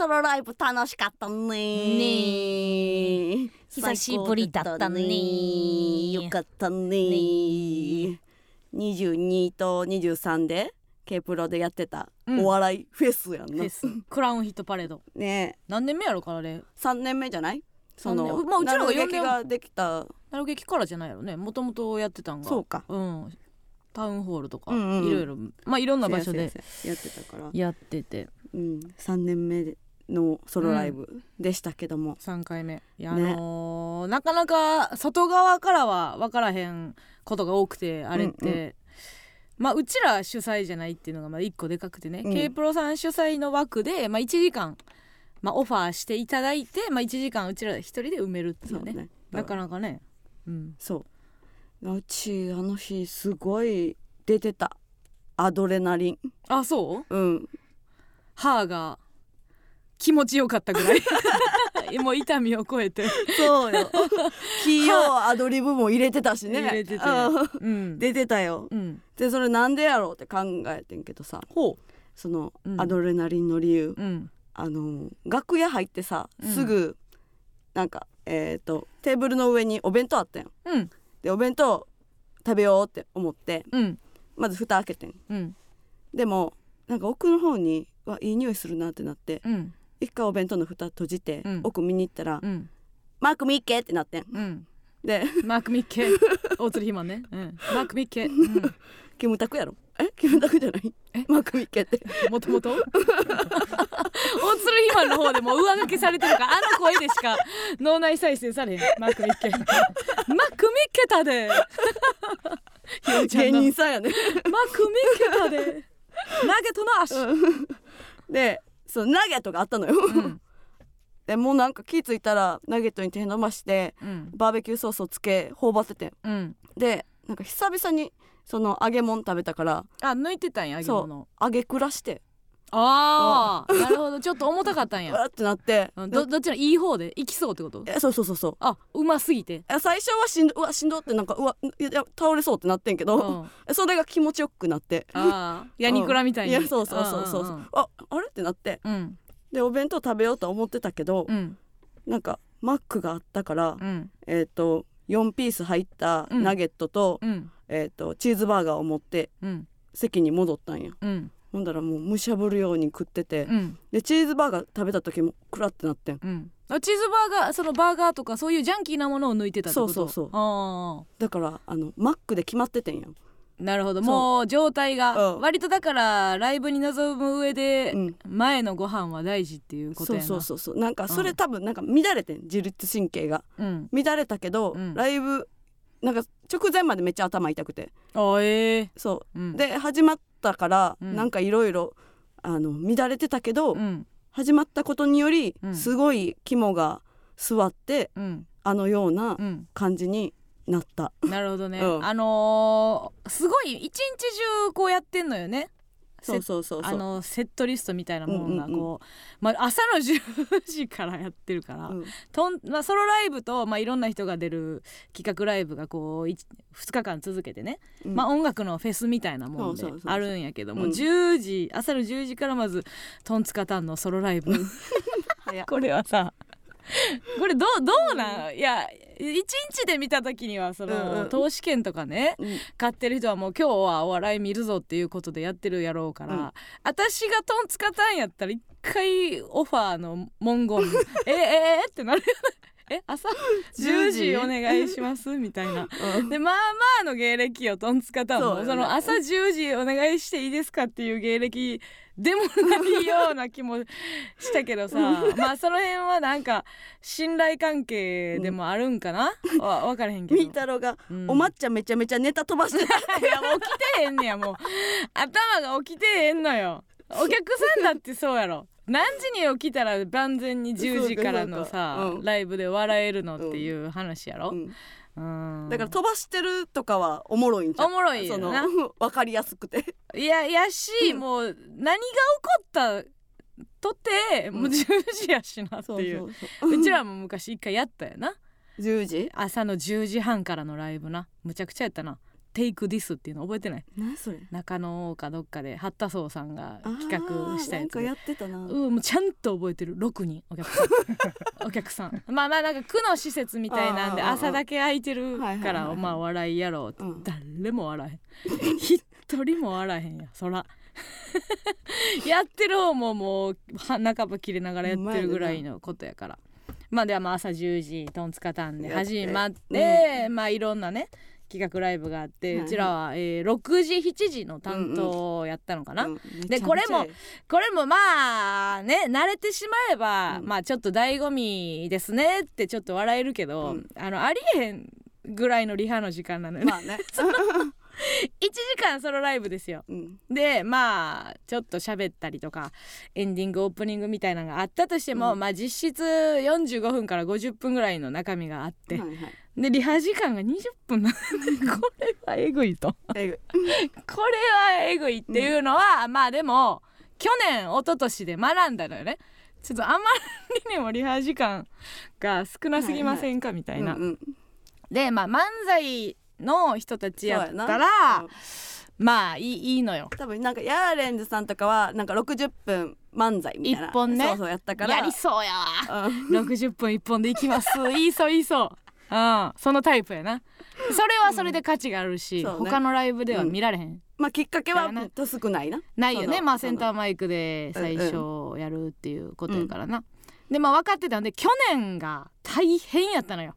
ソロライブ楽しかったね。ね久しぶりだったね。よかったね。22と23で K プロでやってたうん。お笑いフェスやんな、フェス。クラウンヒットパレード。ね何年目やろからあれ。3年目じゃない？そのまあうちらがなる四年劇ができた。なる劇からじゃないやろね。もともとやってたんが。そうか。うん。タウンホールとか、うんうんうん。いろいろ。まあいろんな場所でせやってたから、やってて。うん、3年目のソロライブでしたけども、3回目。いや、ね。あのーなかなか外側からは分からへんことが多くてあれって、うんうまあうちら主催じゃないっていうのがまあ1個でかくてね、うん。K プロさん主催の枠で、まあ、1時間、まあ、オファーしていただいて、まあ、1時間うちら一人で埋めるっていうね。ね。なかなかね、うん、そう。うちあの日すごい出てた。アドレナリン。あそう？うん。歯が気持ちよかったぐらい。もう痛みを超えて、そうよ。器用アドリブも入れてたしね。入れてて。うん。うん。出てたよ。うん、でそれなんでやろうって考えてんけどさ。ほそのうん。アドレナリンの理由、う、うん。あの楽屋入ってさうん。すぐなんかえっ、とテーブルの上にお弁当あったん。ようん。でお弁当食べようって思ってうん。まず蓋開けてん。うん。でもなんか奥の方にわいい匂いするなってなってうん一回お弁当の蓋閉じて、うん。奥見に行ったら、うん。マークミッケってなってん。うん。でマーク・ミッケ大鶴ひまね、うん、マーク・ミッケ、うん、キムタクやろ？え？キムタクじゃない？え？マークミッケって。もともと大鶴ひまの方でもう上書きされてるからあの声でしか脳内再生されへん。マーク・ミッケマーク・ミッケたで。芸人さんやね。ク・ミッケたで。ナゲットの足、でそうナゲットがあったのよ、うん。でもうなんか気付いたらナゲットに手伸ばしてうん。バーベキューソースをつけ頬張ってて。んうん、でなんか久々にその揚げ物食べたからあ抜いてたんや揚げそ物う揚げくらしてああなるほど。ちょっと重たかったんや。うわってなって。うんどどっちのいい方でいきそうってこと？えそうそうそうそう。あうますぎて。え最初はしんどうわしんどってなんかうわいや倒れそうってなってんけど、うん。え それが気持ちよくなって。ああ ヤニクラみたいに、いやそうそうそうそう,、んんああれってなって。うん。でお弁当食べようとは思ってたけど、うん。なんかマックがあったから、うん。えっ、と4ピース入ったうん。ナゲットと,、うん。えー、とチーズバーガーを持ってうん。席に戻ったんや。うんほんだらもうむしゃぶるように食ってて、うん。でチーズバーガー食べた時もクラってなってん。うん。あチーズバーガーそのバーガーとかそういうジャンキーなものを抜いてたってこと？そうそうそう。あだからあのマックで決まっててんやん、あなるほど。もう状態が、うん。割とだからライブに臨む上で、うん、前のご飯は大事っていうことやな。そうそうそうそう。なんかそれうん多分なんか乱れてん自律神経が。うん。乱れたけど、うん。ライブなんか直前までめっちゃ頭痛くて。あええそう。うん。で始まったから、うん。なんかいろいろあの乱れてたけど、うん。始まったことにより、うん。すごい肝が座ってうん。あのようなうん。感じになった、なるほどね、うん。あのーすごい一日中こうやってんのよねそうそうそうそう。あのセットリストみたいなものがうんうんこう、まあ、朝の10時からやってるから、うん。とんまあ、ソロライブと、まあ、いろんな人が出る企画ライブがこう2日間続けてね、うん。まあ、音楽のフェスみたいなもんであるんやけども、うん。10時朝の10時からまずトンツカタンのソロライブ。これはさ これどうどうなん、いや一日で見た時にはその、うんうん。投資券とかねうん。買ってる人はもう今日はお笑い見るぞっていうことでやってるやろうから、うん。私がトンツカタンやったら一回オファーの文言 えええってなるえ朝？10時？お願いしますみたいな。うん。でまあまあの芸歴よトンツカタンも。その朝10時お願いしていいですかっていう芸歴でもないような気もしたけどさまあその辺はなんか信頼関係でもあるんかな、わ分からへんけど。みーたろうが、うん。お抹茶めちゃめちゃネタ飛ばしてた。いやもう起きてへんねやもう。頭が起きてへんのよ。お客さんだってそうやろ。何時に起きたら万全に10時からのさそうん。ライブで笑えるのっていう話やろ、うんうん、だから飛ばしてるとかはおもろいんじゃんおもろいよそなの 分かりやすくて。いややし、うん。もう何が起こったとてもう10時やしなっていう,、うちらも昔一回やったよな。10時？朝の10時半からのライブな。むちゃくちゃやったなテイクディスっていうの覚えてない？何それ？中野かどっかで八田荘さんが企画したやつ。でなんかやってたな。うん、もうちゃんと覚えてる。6人。お客さん。お客さん。まあまあなんか区の施設みたいなんで朝だけ空いてるからまあ笑いやろうって。うん。誰も笑えへん。一人も笑えへんやそら。やってる方ももうは半ば切れながらやってるぐらいのことやから。まあではまあ朝10時トンツカタンで始まってまあいろんなね企画ライブがあって、はいはい。うちらは、えー6時7時の担当をやったのかな、うんめちゃめちゃ。これもこれもまあね慣れてしまえば、うん。まあちょっと醍醐味ですねってちょっと笑えるけど、うん。あのありえへんぐらいのリハの時間なのよね、まあね。1時間ソロライブですよ。うん。でまあちょっと喋ったりとかエンディングオープニングみたいなのがあったとしても、うん。まあ実質45分から50分ぐらいの中身があって、はいはいでリハ時間が20分なん。でこれはえぐいと。これはえぐいっていうのは、まあでも去年一昨年で学んだのよね。ちょっとあまりにもリハ時間が少なすぎませんか、みたいな、うんうんでまあ漫才の人たちやったらな。うん。まあいいいいのよ。多分なんかヤーレンズさんとかはなんか60分漫才みたいな。一本ね。そうそうやったから。やりそうやわ。うん。60分一本でいきます。いいそういいそううん。そのタイプやな。それはそれで価値があるし、そうね。他のライブでは見られへん、まあきっかけはだよねもっと少ないな。ないよね。まあセンターマイクで最初やるっていうことやからな、でまあ分かってたんで去年が大変やったのよ。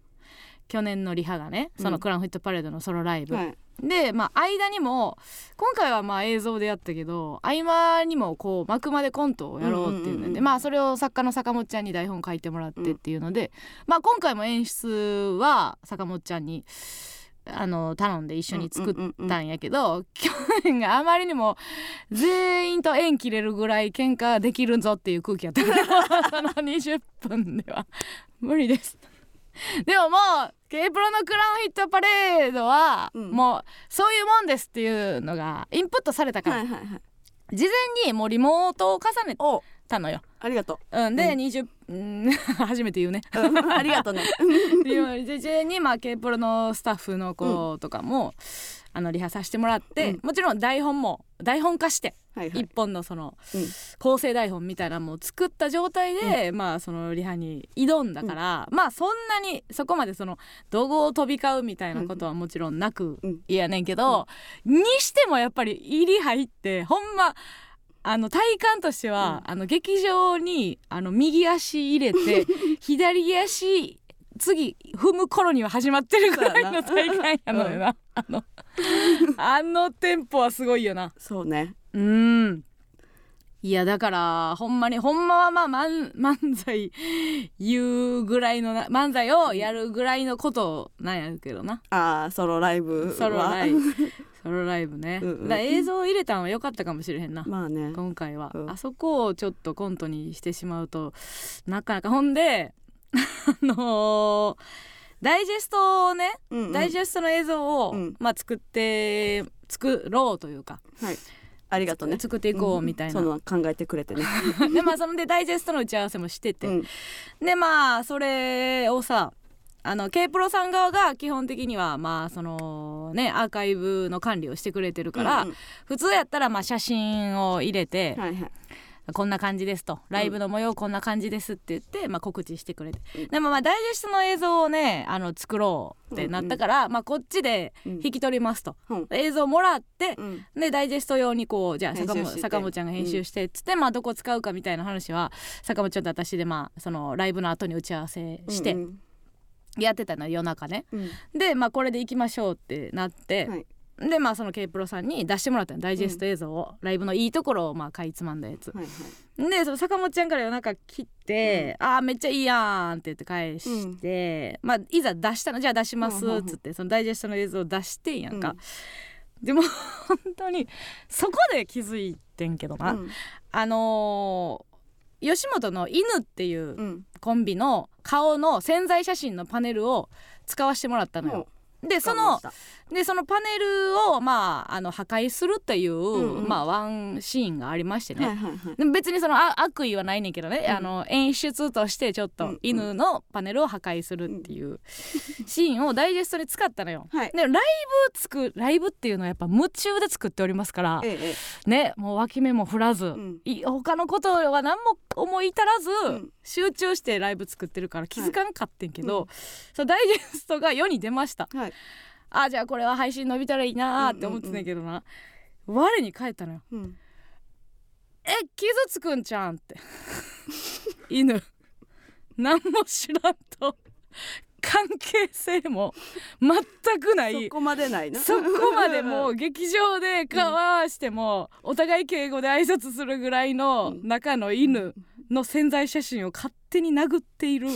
去年のリハがねそのクラウンフィットパレードのソロライブ、はいでまあ間にも今回はまあ映像でやったけど合間にもこう幕間でコントをやろうっていうので、うんうんうんまあそれを作家の坂本ちゃんに台本書いてもらってっていうので、まあ今回も演出は坂本ちゃんにあの頼んで一緒に作ったんやけど、去年があまりにも全員と縁切れるぐらい喧嘩できるぞっていう空気やったから その20分では無理です。でももう K プロのクラウンヒットパレードは、うん。もうそういうもんですっていうのがインプットされたから、はいはいはい。事前にもうリモートを重ねおたのよ。ありがとう。ん、で、うん。20うん初めて言うね。ううん。ありがとうね。で事前にまあ K プロのスタッフの子とかも、あのリハさせてもらって、うん。もちろん台本も台本化してはいはい。一本のそのうん。構成台本みたいなのも作った状態で、まあそのリハに挑んだから、まあそんなにそこまでその怒号を飛び交うみたいなことはもちろんなくうん。いやねんけど、にしてもやっぱり入り入ってほんまあの体感としては、あの劇場にあの右足入れて 左足次踏む頃には始まってるぐらいの体感やのよな、あのあのテンポはすごいよな。そうね。うん。いやだからほんまにほんまはまあ漫漫才言うぐらいのな漫才をやるぐらいのことなんやけどな。ああソロライブは。ソロライブ。ソロライブね、うんうん。だ映像を入れたのは良かったかもしれへんな、まあね。今回は、うん。あそこをちょっとコントにしてしまうとなかなか。ほんで あのーダイジェストをね、うんうん。ダイジェストの映像を、うん。まあ作って作ろうというかはい。ありがとうね。作っていこうみたいな、その考えてくれてね。でまあそのでダイジェストの打ち合わせもしてて、うん。でまあそれをさあの K プロさん側が基本的にはまあそのねアーカイブの管理をしてくれてるから、うんうん。普通やったらまあ写真を入れて、はいはいこんな感じですと。ライブの模様こんな感じですって言って、まあ、告知してくれて、うんでもまあダイジェストの映像をねあの作ろうってなったから、まあ、こっちでうん。引き取りますと、うん。映像もらって、うん。でダイジェスト用にこうじゃあ坂本坂本ちゃんが編集してっつって、まあどこ使うかみたいな話は坂本ちゃんと私でまあそのライブの後に打ち合わせしてうんやってたの夜中ね。うん。でまあこれでいきましょうってなって、はいでまあその K プロさんに出してもらったのダイジェスト映像を、ライブのいいところをまあかいつまんだやつ。はいはい。でその坂本ちゃんから夜中切って「あーめっちゃいいやん」って言って返して、まあいざ出したのじゃあ出しますっつってそのダイジェストの映像を出してんやんか、うん。でも本当にそこで気づいてんけどな、うん。あのー吉本の犬っていううん。コンビの顔の宣材写真のパネルを使わせてもらったのよ、でそのでそのパネルをまああの破壊するという、うんうん。まあワンシーンがありましてね、はいはいはい。でも別にそのあ悪意はないねんけどね、うん。あの演出としてちょっとうんうん。犬のパネルを破壊するっていうシーンをダイジェストに使ったのよ。はい。でライブつくライブっていうのはやっぱ夢中で作っておりますから。えええねもう脇目も振らず、ん。い他のことは何も思い至らず、ん。集中してライブ作ってるから気づかんかってんけど、はいそのダイジェストが世に出ました。えはいあじゃあこれは配信伸びたらいいなーって思ってたけどな、我に返ったのよ。うん。え傷つくんちゃうんって。犬。何も知らんと。関係性も全くない。そこまでないな。そこまでもう 劇場で顔合わしてもお互い敬語で挨拶するぐらいの中の犬の潜在写真を勝手に殴っている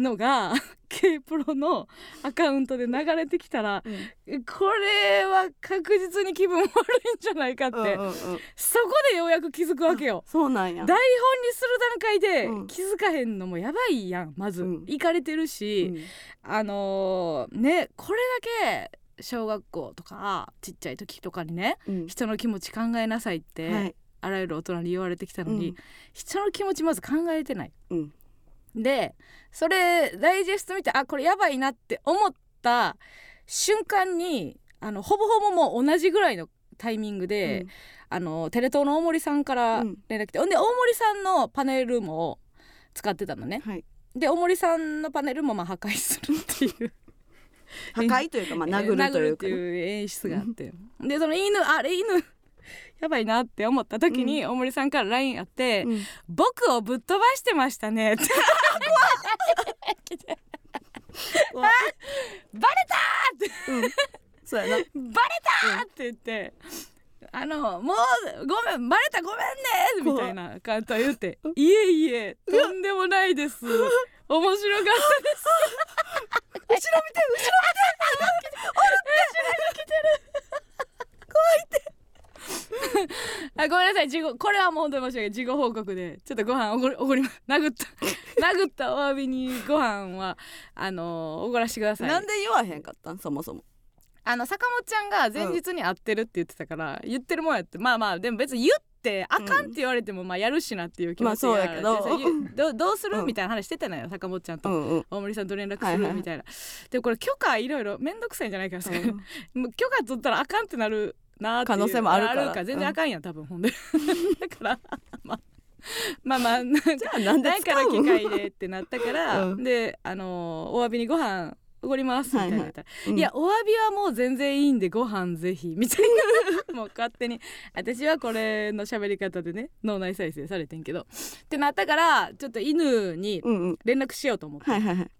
のが K プロのアカウントで流れてきたらうん。これは確実に気分悪いんじゃないかって、うんうんうん。そこでようやく気づくわけよ。そうなんや。台本にする段階でうん気づかへんのもやばいやんまず、うん。行かれてるし、うん。あのーねこれだけ小学校とかちっちゃい時とかにねうん。人の気持ち考えなさいって、はい。あらゆる大人に言われてきたのに、うん。人の気持ちまず考えてない。うんでそれダイジェスト見てあこれやばいなって思った瞬間にあのほぼほぼもう同じぐらいのタイミングで、あのテレ東の大森さんからうん。連絡来て、ほんで大森さんのパネルも使ってたのね。はい。で大森さんのパネルもまあ破壊するっていう。破壊というかまあ殴るというかね。殴るっていう演出があって。でその犬あれ犬やばいなって思った時に大森さんから LINE あってうん「僕をぶっ飛ばしてましたね」って。バレたーって。うん。そうやな。バレたーって言って。あのもうごめんバレたごめんねみたいな感じと言って「いえいえとんでもないです。面白かったです」後ろ見て後ろ見て あごめんなさい。事後これはもう本当に申し訳ない。事後報告で。ちょっとご飯おごりおごりま殴った。殴ったお詫びにご飯はあのおごらしてください。なんで言わへんかったん？そもそも。あの坂本ちゃんが前日に会ってるって言ってたから、言ってるもんやって。まあまあでも別に言ってあかんって言われてもまあやるしなっていう気持ちがまあそうやけど。で どどうする、うんみたいな話してたのよ坂本ちゃんと。うんうん。大森さんと連絡すはいはいはい。るみたいな、でもこれ許可いろいろ面倒くさいんじゃないかな、許可取ったらあかんってなるな可能性もあるから。全然あかんやん多分。ほんで。だからまあまあまあなんかじゃあなんでないから機会でってなったから、うん。であのーお詫びにご飯おごりますみたいな。言ったら、うん。いやお詫びはもう全然いいんでご飯ぜひみたいな。もう勝手に。私はこれの喋り方でね脳内再生されてんけど。ってなったからちょっと犬にうんうん。連絡しようと思って、はいはいはい。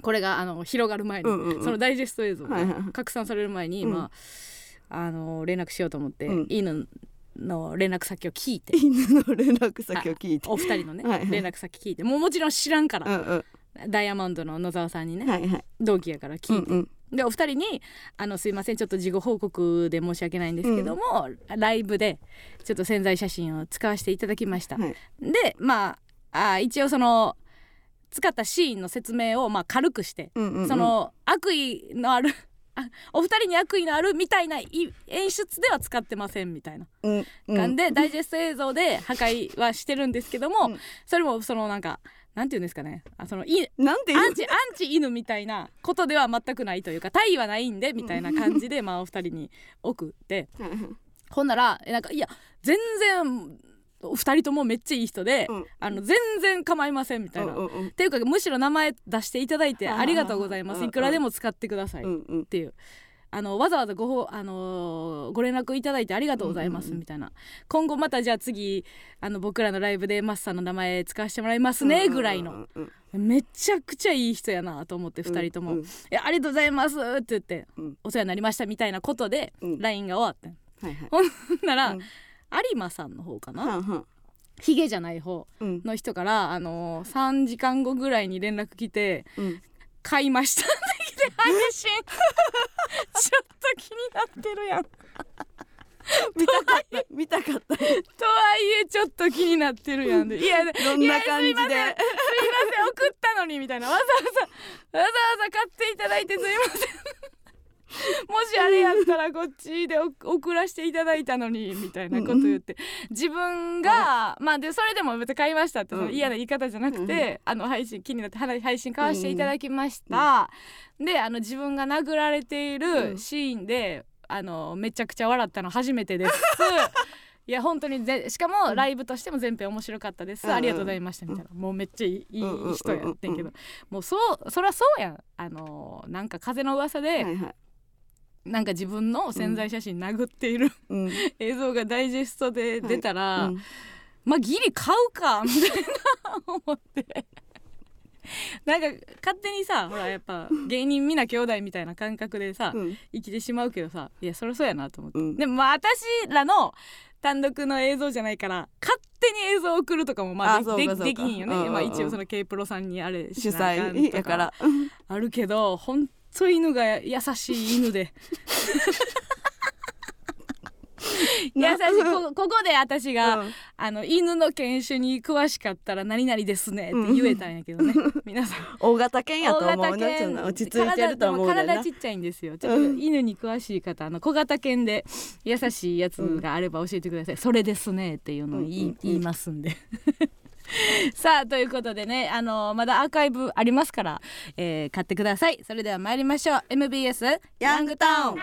これがあの広がる前に、うんうんうん。そのダイジェスト映像がはいはいはい。拡散される前に、うん。まああの連絡しようと思って、うん。犬の連絡先を聞いて。犬の連絡先を聞いて。お二人のねはいはい。連絡先聞いて。もうもちろん知らんかうら、んうん。ダイヤモンドの野沢さんにね、はいはい。同期やから聞いて、うんうん。でお二人にあの「すいませんちょっと事後報告で申し訳ないんですけども、ライブでちょっと潜在写真を使わせていただきました」はい。でまああ一応その使ったシーンの説明をまあ軽くして、うんうんうん。その悪意のあるあお二人に悪意のあるみたいない演出では使ってませんみたいな。感じで、ダイジェスト映像で破壊はしてるんですけども、うん。それもそのなんかなんていうんですかね。あそのいなんていうアンチアンチ犬みたいなことでは全くないというか対はないんでみたいな感じで、まあお二人に送って。ほんならえなんかいや全然二人ともめっちゃいい人で、うん。あの全然構いませんみたいな。うんうんうん。っていうかむしろ名前出していただいてありがとうございまうんうんすいくらでも使ってください。っうんうん。ていう。あのわざわざごほ、あのーご連絡いただいてありがとうございますうんうんうんみたいな、今後またじゃあ次あの僕らのライブでマスさんの名前使わせてもらいますねぐらいの、うんうん。めちゃくちゃいい人やなと思ってうん2人とも「うんいやありがとうございます」って言って、うん。お世話になりましたみたいなことでうん。LINE が終わって。んはいはい。ほんなら、うん有馬さんの方かな、ヒゲじゃない方うん。の人から、あのー、3時間後ぐらいに連絡来てうん「買いました」って来て配信 ちょっと気になってるやん。と見たかった見たかったはいえちょっと気になってるやんで。いやどどんな感じで。すいません。送ったのにみたいな。わざわざわざわざ買っていただいてすいません しあれやったらこっちでお送らせていただいたのにみたいなこと言って。自分がまあでそれでも別に買いましたって嫌な言い方じゃなくて、あの配信気になっては配信買わせていただきました、であの自分が殴られていうるん。シーンで、あのめちゃくちゃ笑ったの初めてです。いや本当にぜしかもライブとしても全編面白かったです、うんうん。ありがとうございましたみたいな、もうめっちゃいい人やってんけど、もうそうそりゃそうやん。あのなんか風の噂で、はいはいなんか自分の潜在写真殴っている、うん。映像がダイジェストで出たら、うん。まあギリ買うか みたいな思って。なんか勝手にさほらやっぱ芸人皆兄弟みたいな感覚でさ、うん。生きてしまうけどさいやそりゃそうやなと思って、うん。でもまあ私らの単独の映像じゃないから勝手に映像を送るとかもまああでできひんよね、うんうんうん。まあ、一応その K プロさんにあれ主催とやから。あるけどほんと犬が優しい犬で。優しい。こここで私が、うん。あの犬の犬種に詳しかったら何々ですねって言えたんやけどね、皆さん。大型犬やと思うな。落ち着いてると思う体ちっちゃいんですよ。ちょっとうん。犬に詳しい方あの小型犬で優しいやつがあれば教えてください、それですねっていうのを言い,、うんうんうん。言いますんで さあということでねあのまだアーカイブありますから、えー買ってください。それでは参りましょう。MBS ヤングタウン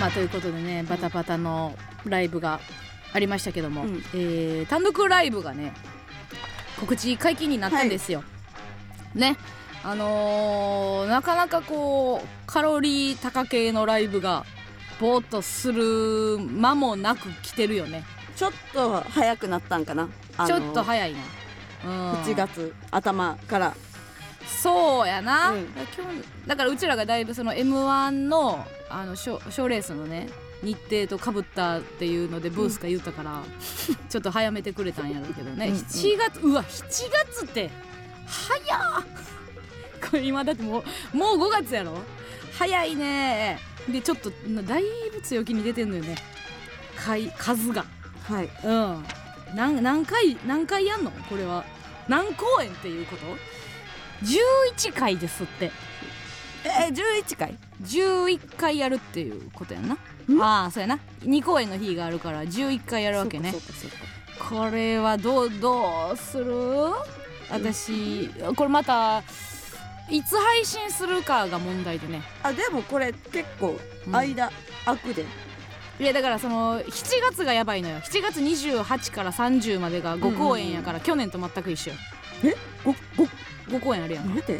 まあということでねバタバタのライブがありましたけども、うん。えー単独ライブがね告知解禁になったんですよ。ねあのーなかなかこうカロリー高系のライブがぼーっとする間もなく来てるよね。ちょっと早くなったんかな？あのちょっと早いな、うん、1月頭から。そうやな、うん。だからうちらがだいぶその m 1のあの賞賞レースのね日程とかぶったっていうのでブースが言ったから、ちょっと早めてくれたんやろうけどね、うんうん。7月うわ7月って早っこれ今だってもうもう5月やろ？早いね。でちょっとだいぶ強気に出てんのよね。回数が。はい。うん。何何回何回やんの？これは。何公演っていうこと？11回ですって。えー、11回？11回やるっていうことやんな。うん？ああそうやな。2公演の日があるから11回やるわけね。そうかそうか。これはどうどうする？私これまたいつ配信するかが問題でね、あでもこれ結構うん。間空くで、いやだからその7月がやばいのよ。7月28から30までが5公演やから、去年と全く一緒ごご5公演あるやん何やて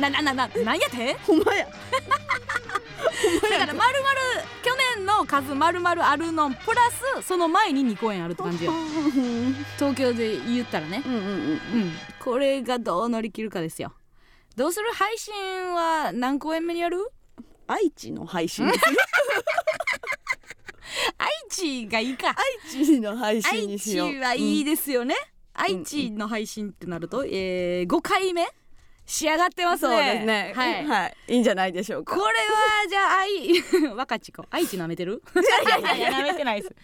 な ななななんやて？ほんまや。だからまるまるの数まるまるあるのプラスその前に2公演あるって感じよ。う ん東京で言ったらね。うんうんうんこれがどう乗り切るかですよ。どうする配信は何公演目にやる？愛知の配信。愛知がいいか。愛知の配信愛にしよう。知はいいでですよね、愛知の配信ってなると、えー、5回目仕上がってますね。そうですね。はい、はい、いいんじゃないでしょうか。これはじゃあ愛 若ち子愛知舐めてる？いやいやいや。舐めてないです。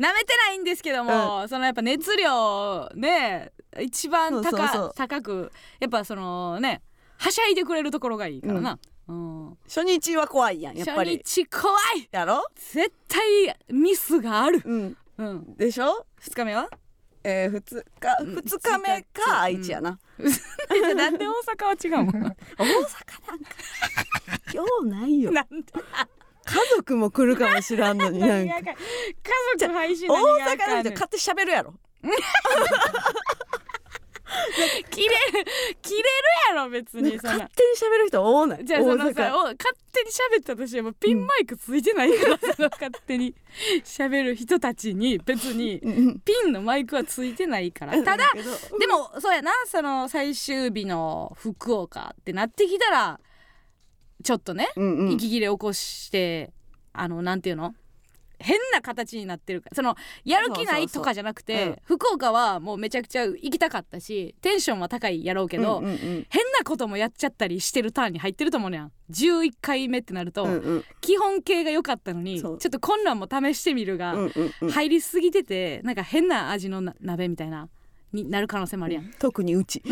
舐めてないんですけども、そのやっぱ熱量ね一番高高くやっぱそのねはしゃいでくれるところがいいからな、うん。初日は怖いやんやっぱり。初日怖い。やろ？絶対ミスがある、うん。うん、でしょ？2日目は？えー、2日うん二日目か愛知やな、なんで大阪は違うもん。大阪なんか今日ないよ。なんで？家族も来るかもしらんのに なんか。家族配信大阪の人勝手に喋るやろ 切れる切れるやろ別にそんな勝手に喋る人多ない？じゃあそのさお勝手に喋ったとしてもピンマイクついてないから、その勝手に喋る人たちに別にうんうんピンのマイクはついてないから。ただでもそうやなその最終日の福岡ってなってきたらちょっとね、うんうん。息切れ起こしてあのなんていうの？変な形になってるからそのやる気ないとかじゃなくてそうそう福岡はもうめちゃくちゃ行きたかったしテンションは高いやろうけど、うんうん変なこともやっちゃったりしてるターンに入ってると思うねん11回目ってなると、うんうん。基本形が良かったのにちょそうっとこんなんも試してみるが、うんうんうん。入りすぎててなんか変な味のな鍋みたいなになる可能性もあるやん、特にうち。調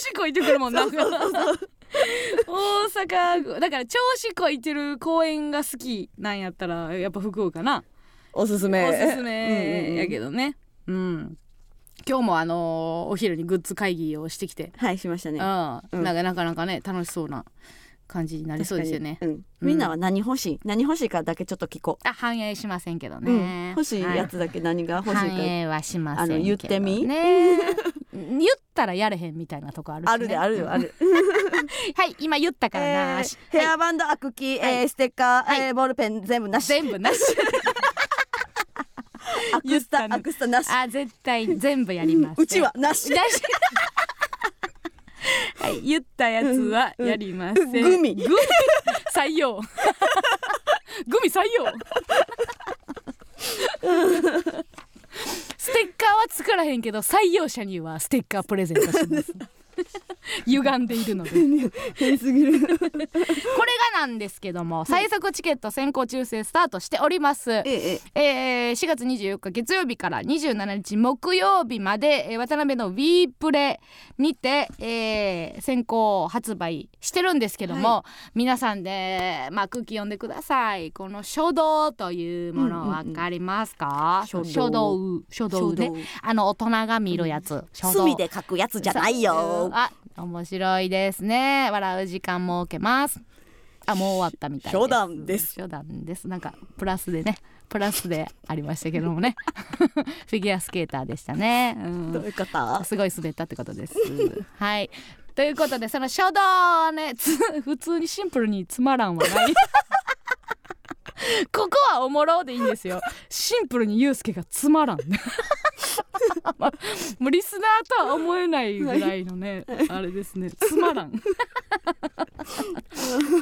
子こいてくるもんな。んか 大阪だから調子こいてる公園が好きなんやったらやっぱ福岡な。おすすめ。おすすめやどけどね。うん。今日もあのーお昼にグッズ会議をしてきて、はいしましたね。うん、うん。なんかなかなかね楽しそうな感じになりそうですよね。うん。みんなは何欲しい？何欲しいかだけちょっと聞こあ反映しませんけどう、ね、うん、欲しいやつだけ何が欲しいか、反映はしませんね、あの言ってみ？ね 言ったらやれへんみたいなとこあるし、ね、あるであるよある、はい今言ったからな、えーヘアバンドアクキー、はい。えーステッカー、はい。えーボールペン全部なし。全部なし。アクスタ、アクスタなし。あ絶対全部やります、うちはなし。な しはい言ったやつはやりません、グミ。グミ？採用。グミ採用。ステッカーは作らへんけど採用者にはステッカープレゼントします 歪んでいるので。変すぎる。これがなんですけども最速チケット先行抽選スタートしております、えええー4月24日月曜日から27日木曜日まで、えー渡辺の w プレにて、えー先行発売してるんですけども、皆さんで、まあ、空気読んでください。この書道というものうんうんうん。分かりますか、書道書道書道ね。書道あの大人が見るやつ、書道。墨で書くやつじゃないよ。あ面白いですね。笑う時間設けます。あもう終わったみたい初段です。初段です。なんかプラスでね。プラスでありましたけどもね。フィギュアスケーターでしたね、うん。どういうこと？すごい滑ったってことです。はい。ということでその書道はねつ普通にシンプルにつまらんはない ここはおもろでいいんですよ。シンプルにユうスケがつまらん。ま もうリスナーとは思えないぐらいのね、あれですね。つまらん。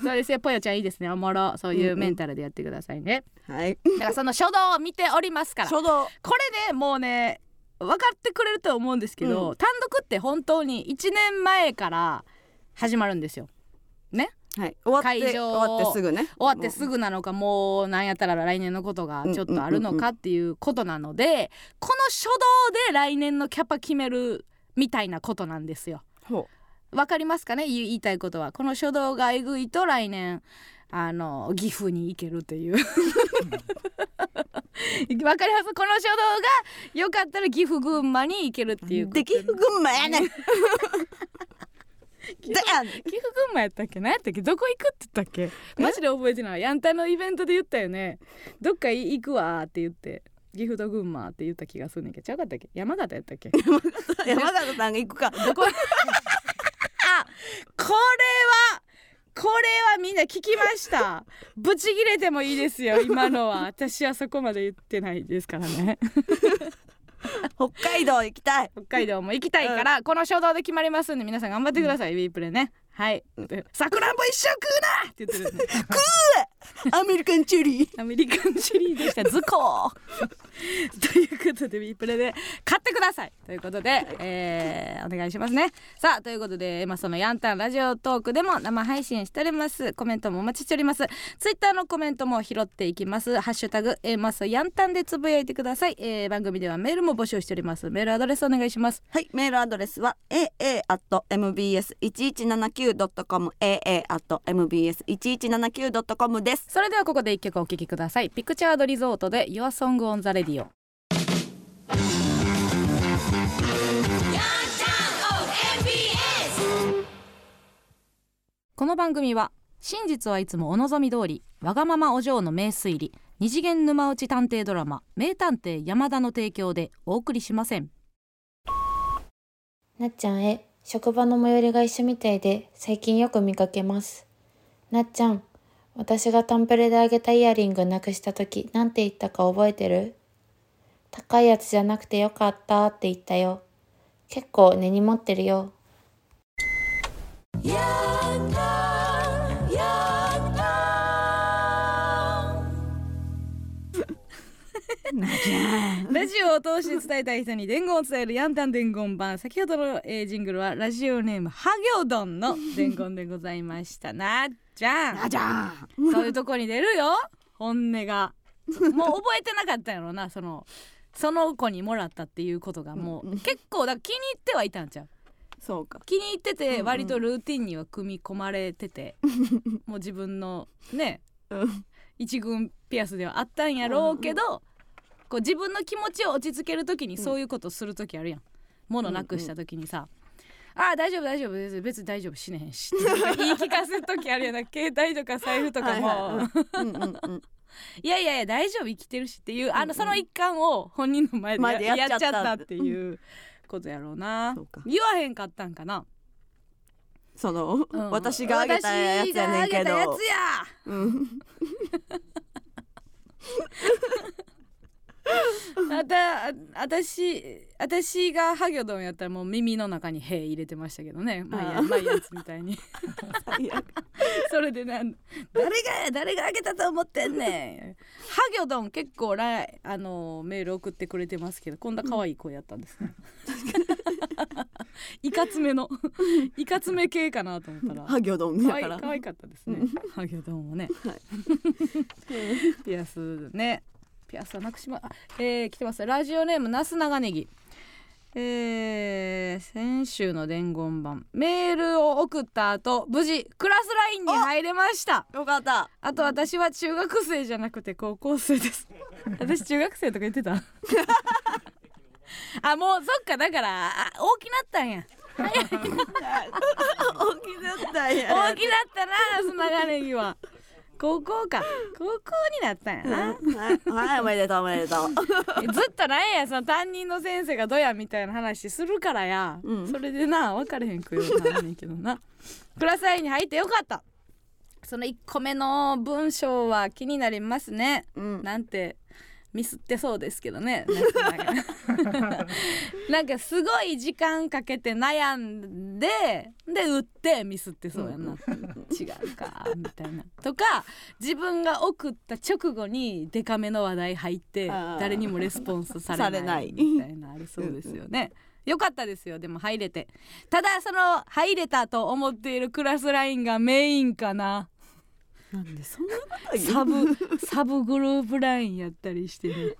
そうですよぽよちゃんいいですね。おもろ。そういうメンタルでやってくださいね、はい。だからその書道を見ておりますから。書道これでもうね分かってくれると思うんですけど、うん。単独って本当に1年前から始まるんですよ。ね？はい。終わって会場終わってすぐね。終わってすぐなのかもうなんやったら来年のことがちょっとあるのかっていうことなのでこの初動で来年のキャパ決めるみたいなことなんですよ。ほわかりますかね？言いたいことは。この初動がえぐいと来年あの岐阜に行けるという。わかります？この初動がよかったら岐阜群馬に行けるっていううことで。岐阜群馬やね 岐阜群馬やったっけ？何やったっけ？どこ行くって言ったっけ？マジで覚えてない。ヤンタンのイベントで言ったよね。どっか行くわって言って。岐阜と群馬って言った気がするねんけど。ちゃうかったっけ？山形やったっけ？山形さんが行くか。どこ？あこれはこれはみんな聞きました。ブチ切れてもいいですよ今のは。私はそこまで言ってないですからね 北海道行きたい。北海道も行きたいから、この衝動で決まりますんで皆さん頑張ってください、ウィープレね。はい。さくらんぼ一生食うなって言ってる。ん でアメリカンチェリーアメリカンチェリーでした。ズコー。ということでウィープレで買ってください。ということで、えーお願いしますね。さあということで、まあ、そのヤンタンラジオトークでも生配信しております。コメントもお待ちしております。ツイッターのコメントも拾っていきます。ハッシュタグ A マスヤンタンでつぶやいてください、えー番組ではメールも募集しております。メールアドレスお願いします。はい、メールアドレスは aa.mbs1179.com aa.mbs1179.com です。それではここで一曲お聴きください。ピクチャードリゾートで Your Song on the Radio この番組は真実はいつもお望み通りわがままお嬢の名推理二次元沼内探偵ドラマ名探偵山田の提供でお送りしません。なっちゃんへ職場の最寄りが一緒みたいで最近よく見かけます。なっちゃん、私がタンプレであげたイヤリングなくした時なんて言ったか覚えてる？高いやつじゃなくてよかったって言ったよ。結構根に持ってるよ。ラジオを通して伝えたい人に伝言を伝えるヤンタン伝言版。先ほどの、えージングルはラジオネームハ行ドンの伝言でございました。なっちゃん。なじゃん。そういうとこに出るよ。本音が。もう覚えてなかったやろな。そのその子にもらったっていうことがもう、うん。うん結構だ気に入ってはいたんちゃう。そうか。気に入ってうんうんて割とルーティンには組み込まれてて、もう自分のねうん。一軍ピアスではあったんやろうけど、こう自分の気持ちを落ち着ける時にそういうことする時あるやん。物なくした時にさ「ああ大丈夫大丈夫。別に別に大丈夫。死ねへんし」言い聞かせる時あるやんな携帯とか財布とかも、はいはい。うん。うんうん いやいやいや大丈夫。生きてるしっていうあのその一環を本人の前でや前でやっちゃった。やっていうことやろうな。そうか。言わへんかったんかな、その、うん。私があげたやつやねんけど。うん あたあ私私がハギョドンやったらもう耳の中に「へい」入れてましたけどね。まあやまやつみたいに。それでなん誰が誰があげたと思ってんねん。ハギョドン結構ラあのメール送ってくれてますけどこんな可愛い声やったんですね。いかつめの。いかつめ系かなと思ったら。ハギョドン可やから。可愛かったですね。ハギョドンもね。はい。ピアスねピアスはなくしまあえー、来てます。ラジオネームなす長ネギえー、先週の伝言版。メールを送った後無事クラスラインに入れました。よかった。あと私は中学生じゃなくて高校生です。私中学生とか言ってた？あもうそっかだからあ大きなったんや。大きなったんや。大きなったななす長ネギは高校か。高校になったんやな、はい、はい、おめでとうおめでとう。ずっとなんやその担任の先生がどやみたいな話するからや、うん。それでな分かれへんくようなんねんけどな。クラスラインに入ってよかった。その1個目の文章は気になりますね、うん。なんてミスってそうですけどね なんかすごい時間かけて悩んでで打ってミスってそうやな、違うかみたいな。とか自分が送った直後にデカめの話題入って誰にもレスポンスされないされない。みたいなありそうですよね。よかったですよでも入れて。ただその入れたと思っているクラスラインがメインかななんでそんなサブサブグループラインやったりしてね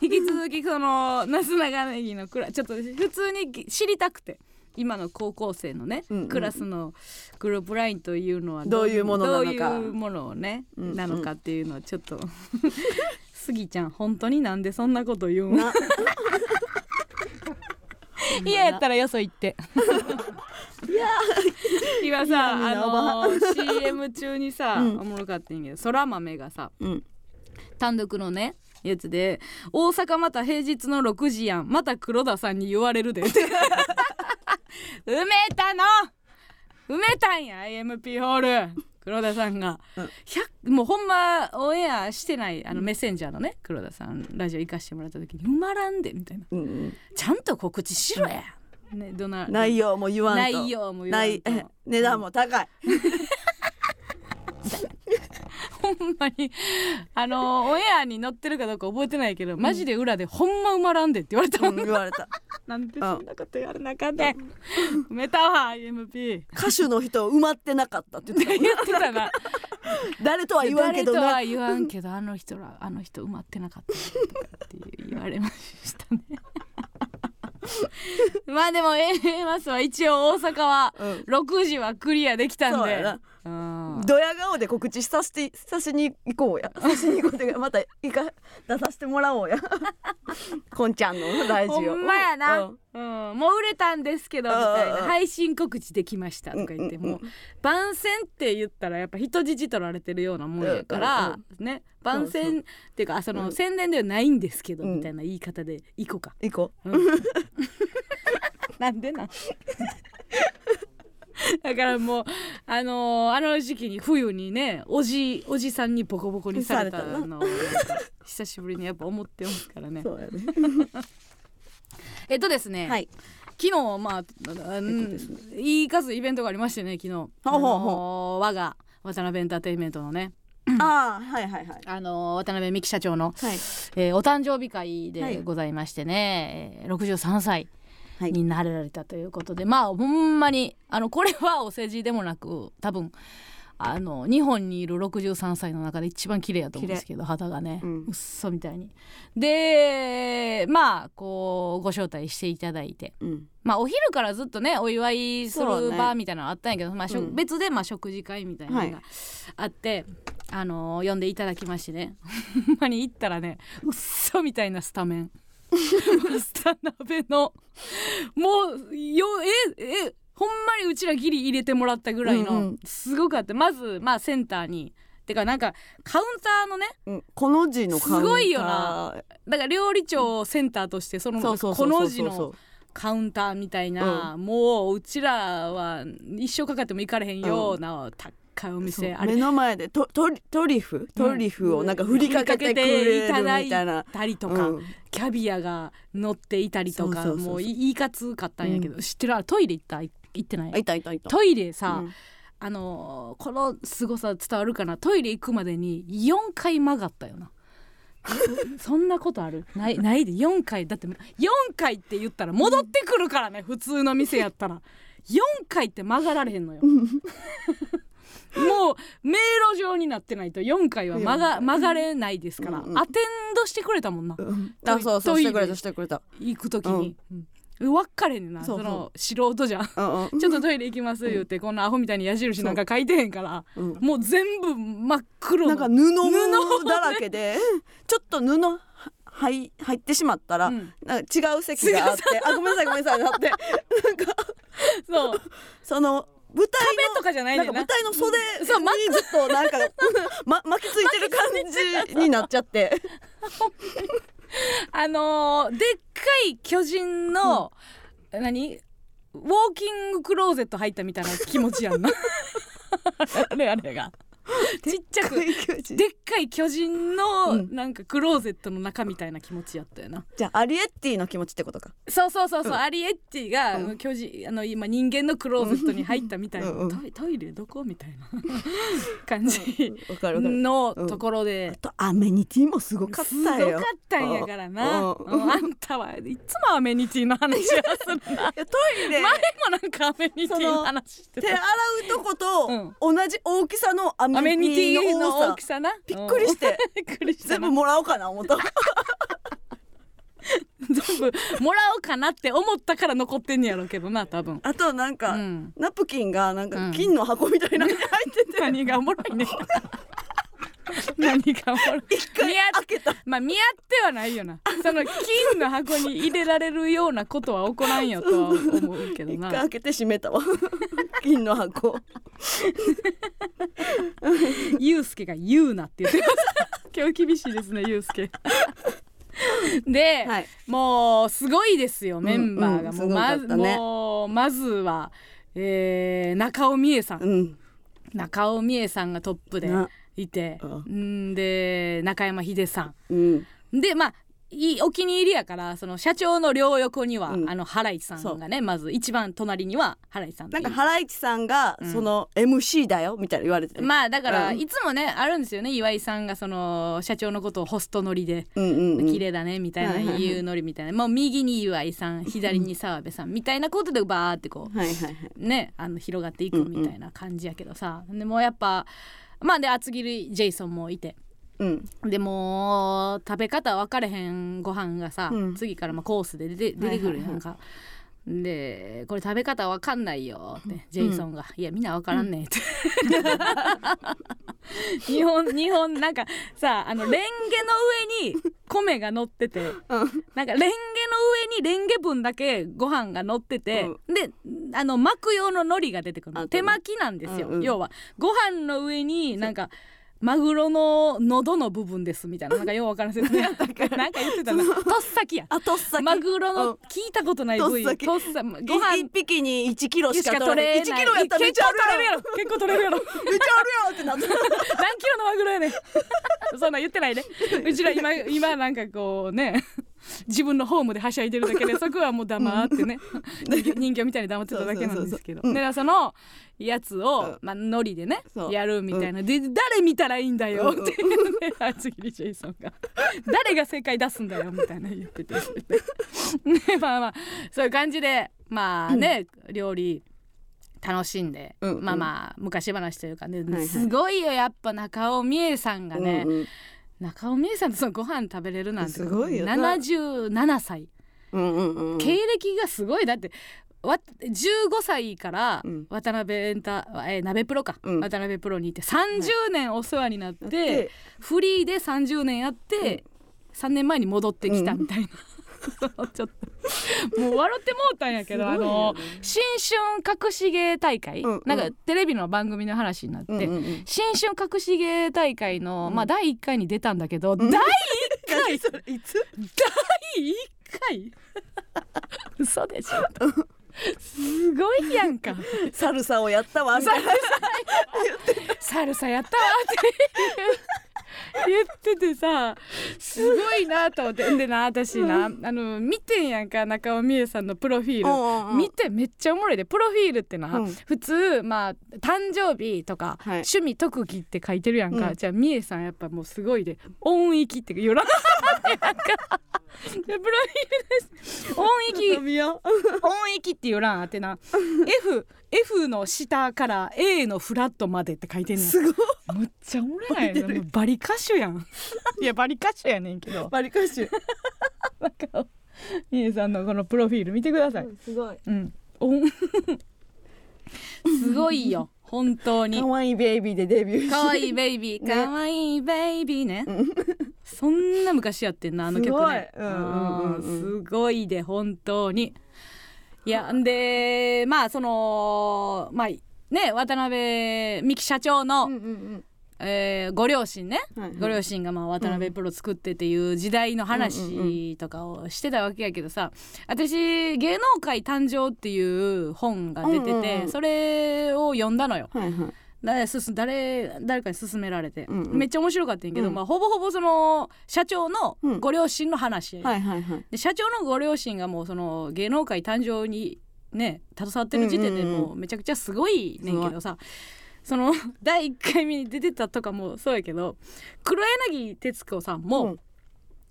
引き続きそのなす長ネギのクラちょっと普通に知りたくて。今の高校生のね、うんうんクラスのグループラインというのはどういうものなのか。どういうものをね、うんうん。なのかっていうのはちょっと。スギちゃん本当になんでそんなこと言うんな 嫌やったらよそ行って。いや 今さあのー CM 中にさ、うん。おもろかったんやけどそら豆がさうん。単独のねやつで「大阪また平日の6時やん。また黒田さんに言われるで」っ て埋めたの！埋めたんや IMP ホール黒田さんが、うん。100もうほんまオンエアしてないあのメッセンジャーのね黒田さんラジオ行かしてもらった時に「埋まらんで」みたいな。うんうん「ちゃんと告知しろや」ねどな内容も言わんと。内容も言わんと。ないえ値段も高い。ほ んまに。あのオンエアに載ってるかどうか覚えてないけど、マジで裏で「ほんま埋まらんで」って言われたも、うんん言われた。なんでそんなこと言われなあかん。ねん埋めたわ IMP 歌手の人埋まってなかったって言ってたな。た誰とは言わんけどは言わんけどあの人らあの人埋まってなかったって言われましたね。まあでも A マスは一応大阪はうん6時はクリアできたんでうんドヤ顔で告知させてさせに行こうや。させに行こうってかまた行か出させてもらおうや。こんちゃんのラジオ。ほんまやな、ううんんもう売れたんですけどみたいな。配信告知できましたとか言ってうんうんうん。もう番宣って言ったらやっぱ人質取られてるようなもんやからね。番宣っていうかあその宣伝ではないんですけどうん。みたいな言い方で行こうか。行こ なんでなん？だからもうあのーあの時期に冬にねおじおじさんにボコボコにされたのを久しぶりにやっぱ思ってますからね。ね。えっとですね、はい。昨日まあ、うんいい数イベントがありましてね昨日。ほうほうほう。あのー我が渡辺エンターテインメントのね。ああ はいはいはい。あの渡辺美樹社長の、はい。えーお誕生日会はい。でございましてね、えー63歳。はいになられたということで、まあほんまにあのこれはお世辞でもなく多分あの日本にいる63歳の中で一番綺麗やと思うんですけど肌がね、ううんっそみたいに。でまあこうご招待していただいて。うん。まあお昼からずっとねお祝いする場みたいなのあったんやけど、まあうん。別でまあ食事会みたいなのがあって、あの呼んでいただきましてね。ほんまに行ったらねうっそみたいなスタメンスタ鍋のもうよええほんまにうちらギリ入れてもらったぐらいの、うんうん。すごかった。まずまあセンターに。てかなんかカウンターのねうんこの字のカウンター。すごいよな。だから料理長をセンターとしてそのそうそうそこの字のカウンターみたいな、もううちらは一生かかっても行かれへんような高いお店、あれ。目の前でトトリトリュフトリュフをなんか振りかけてくれるみたいな、たりとか、うん。キャビアが乗っていたりとかもういいかつかったんやけど、知ってるトイレ行った？行ってない？あいたいたいた。トイレさ、うん。あのーこの凄さ伝わるかな？トイレ行くまでに4回曲がったよな そんなことある？ないないで。4回。だって4回って言ったら戻ってくるからね、普通の店やったら。4回って曲がられへんのよ。もう迷路状になってないと4回は曲が曲がれないですから、うんうんアテンドしてくれたもんな、うん。あそうそう。してくれたしてくれた。行く時に、うん分かれんな。その素人じゃん。うんうん。ちょっとトイレ行きます言って、こんなアホみたいに矢印なんか書いてへんから、う。ん。もう全部真っ黒のなんか布だらけで ちょっと布は入入ってしまったら、うん。なんか違う席があってあごめんなさいごめんなさいなって。そう。その舞台壁のとかじゃないな。ん舞台の袖にずっとなんか、ま、巻きついてる感じになっちゃって あのーでっかい巨人の、何？ウォーキングクローゼット入ったみたいな気持ちやんな。あれあれが ちっちゃくでっかい巨人。のうん。なんかクローゼットの中みたいな気持ちやったよな、じゃあアリエッティの気持ちってことか。そうそうそうそう、うん。アリエッティが、うん。巨人あの今人間のクローゼットに入ったみたいな、うん。うんトイレどこ？みたいな。感じ。のところで、とアメニティもすごかっすごかたよったんやからな、うん。うん。あんたはいつもアメニティの話をするな。トイレ。前もなんかアメニティの話して手洗たうとこと同じ大きさのアアメメニニティの大きさ。なびっくりして 全部もらおうかな思った全部もらおうかなって思ったから残ってんねやろうけどな多分。あとなんか、うん。ナプキンがなんうんか金の箱みたいなのに入ってて、何がおもろいね。ん 何がおもろい。一回見合っ開けた。まあ見合ってはないよな。その金の箱に入れられるようなことは起こらんよとは思うけどな。一回開けて閉めたわ。金の箱。ゆうすけが言うなって言ってます今日厳しいですねゆうすけで、はい。もうすごいですよメンバーが、うんもうまずね。もうまずは、えー中尾美恵さん、うん。中尾美恵さんがトップでいて、うん。ん。で中山秀さうん。んでまあお気に入りやからその社長の両横には、うん。あの原市さんがねまず一番隣には原市さんないんかハライチさんがうん。その MC だよみたいな言われてて。まあだから、うん。いつもねあるんですよね岩井さんがその社長のことをホスト乗りでうんうんうん。綺麗だねみたいなはいはいはい言うノリみたいな、もう右に岩井さん左に澤部さんみたいなことでバーってこはいはいはい、うねあの広がっていくみたいな感じやけどさ、でもやっぱまあで厚切りジェイソンもいて。うん。でもう食べ方分かれへんご飯がさ、うん。次からまあコースで出て出てくるやはいはいはいんか。でこれ食べ方分かんないよってジェイソンが「いやみんな分からんねん」って。日本日本なんかさあのレンゲの上に米が乗っててなんかレンゲの上にレンゲ分だけご飯が乗ってて、であの巻く用の海苔が出てくるあの手巻きなんですよ、要は。ご飯の上になんかマグロの喉の部分ですみたいななんかようわからん説明 なんか言ってたな。とっさきや。あとっさき。マグロうんの聞いたことない部位。とっさごご飯。飯一匹に1キロししかか取れない。1取れない。キロやったらめっちゃあるやろ。結構取れるやろ。めっちゃあるやんってなった。何キロのマグロやねん。そんなん言ってないで。うちら今今なんかこうね自分のホームではしゃいでるだけで そこはもう黙ってね人形みたいに黙ってただけなんですけどでそのやつを、う。んまあ、ノリでねやるみたいな、で誰見たらいいんだよってね厚切りジェイソンが。誰が正解出すんだよみたいな言ってて。ねまあまあそういう感じでまあね、料理楽しんで、うんうん。まあまあ昔話というかね、はいはい。すごいよやっぱ中尾美恵さんがね、うんうん中尾美恵さんとそのご飯食べれるなんてすごいよな。77歳、うんうんうん経歴がすごい。だってわ15歳からうん。渡辺エンタ、えー鍋プロか、うん。渡辺プロに行って30年お世話になって、でフリーで30年やって、3年前に戻ってきたみたいな、ちょっと。もう笑ってもうたんやけど、ね。あの新春隠し芸大会、うんうん。なんかテレビの番組の話になって、うんうんうん。新春隠し芸大会の、うん。まあ第1回に出たんだけど、ん。第1回 いつ？第1回？嘘でしょ。すごいやんか。サルサをやったわサルサやったわって言っててさすごいなと思って。でな私なあの見てんやんか中尾美恵さんのプロフィール、見てめっちゃおもろいで。プロフィールってな、うん。普通まあ誕生日とか、はい。趣味特技って書いてるやんか、うん。じゃあ美恵さんやっぱもうすごいで。音域ってよらなんか。でプロフィールです。音域。音域っていう欄あってな。F, F の下から A のフラットまでって書いてんねん。すごい。むっちゃおもろないもうバリ歌手やん。いやバリ歌手やねんけど。バリカッシュなんかみえさんのこのプロフィール見てください。すごい。うん。おん。すごいよ。本当に。可愛いベイビーでデビューして。かわいいベイビー。ね。かわいいベイビーね。うん。そんな昔やってんなあの曲ね。すごいで本当にいやんでまあそのまあね渡辺美樹社長の、うんうんえーご両親ね、はいはい。ご両親がまあ渡辺プロ作ってっていう時代のうんうん話とかをしてたわけやけどさ。私芸能界誕生っていう本が出てて、うんうんうん。それを読んだのよ。はいはい誰進誰誰かに勧められて、うんうん。めっちゃ面白かったんやけど、うん。まあ、ほぼほぼその社長のうん。ご両親の話、はいはいはい。で社長のご両親がもうその芸能界誕生にね携わってる時点でうんうんうん。もうめちゃくちゃすごいねんけどさ、その 第1回目に出てたとかもそうやけど黒柳徹子さんも、うん。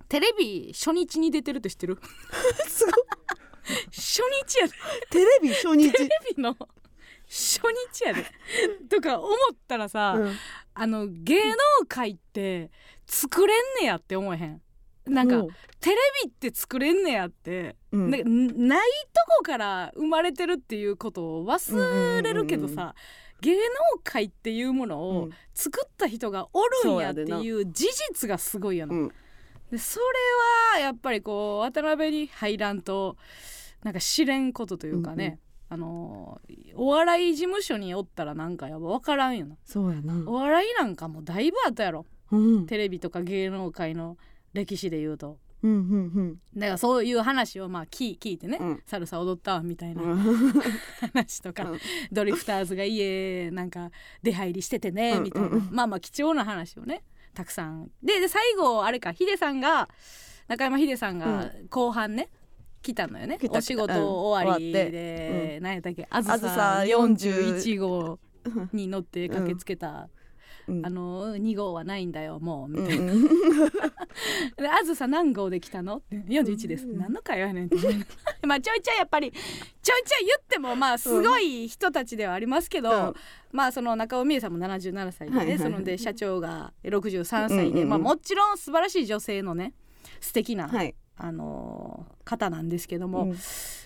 テレビ初日に出てるって知ってる？すごい 初日やで。テレビ初日。テレビの初日やで。とか思ったらさ、うん。あの芸能界って作れんねやって思えへん。なんかテレビって作れんねやって、うん。なないとこから生まれてるっていうことを忘れるけどさ、芸能界っていうものうをん。作った人がおるんやっていう事実がすごいよな、うん。でそれはやっぱりこう渡辺に入らんとなんか知れんことというかね、あのお笑い事務所におったらなんかやっぱ分からんよな。そうやな。お笑いなんかもだいぶ後やろ。うん。テレビとか芸能界の歴史で言うと。うんうんだからそういう話をまあ聞聞いてね、うん。サルサ踊ったわみたいなうん。話とか、うん。ドリフターズが家なんか出入りしててねうんみたいな、うんうんまあまあ貴重な話をねたくさん。でで最後あれかヒデさんが中山ヒデさんが後半ね、来たのよね。お仕事終わりうん。何やったっけ？あずささ41号に乗って駆けつけた、うん。あの2号はないんだよもうみうたいな、ん であずさ何号で来たの？って。41です、何の会話やねん まあちょいちょいやっぱりちょいちょい言ってもまあすごい人たちではありますけど、うん。まあその中尾美恵さんも77歳でね、はいはいはい。そので社長が63歳で、うんうんうん。まあ、もちろん素晴らしい女性のね素敵な、はいあのー方なんですけども、うん。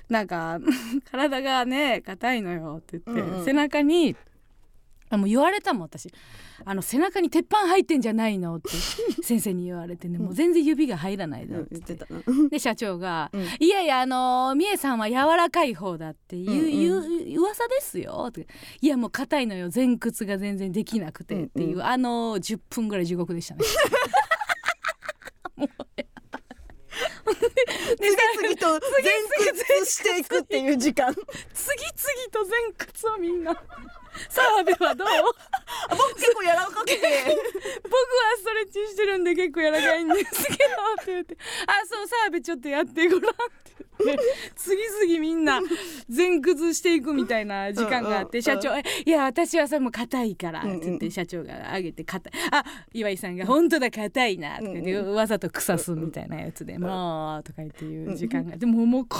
なんか 体がね硬いのよって言って、うんうん。背中にあもう言われたもん私。あの背中に鉄板入ってんじゃないのって 先生に言われてねもう全然指が入らないのうんって言ってた。なで社長がうん「いやいやあの美恵さんは柔らかい方だっていう,、うんいう噂ですよ」って「いやもう硬いのよ。前屈が全然できなくて」っていう、うんうあの10分ぐらい地獄でしたね。次々と前屈していくっていう時間。次々と前屈をみんな澤部はどう？僕結構柔らかくて。僕はストレッチしてるんで結構柔らかいんですけどって言って「あそう澤べちょっとやってごらんって言って。次々みんな前屈していくみたいな時間があって社長え「いや私はそれも硬いから」って言って社長が上げて硬い「あ岩井さんが本当だ硬いな」とかてわざと腐すみたいなやつで「もう」とか言っていう時間がでももうこ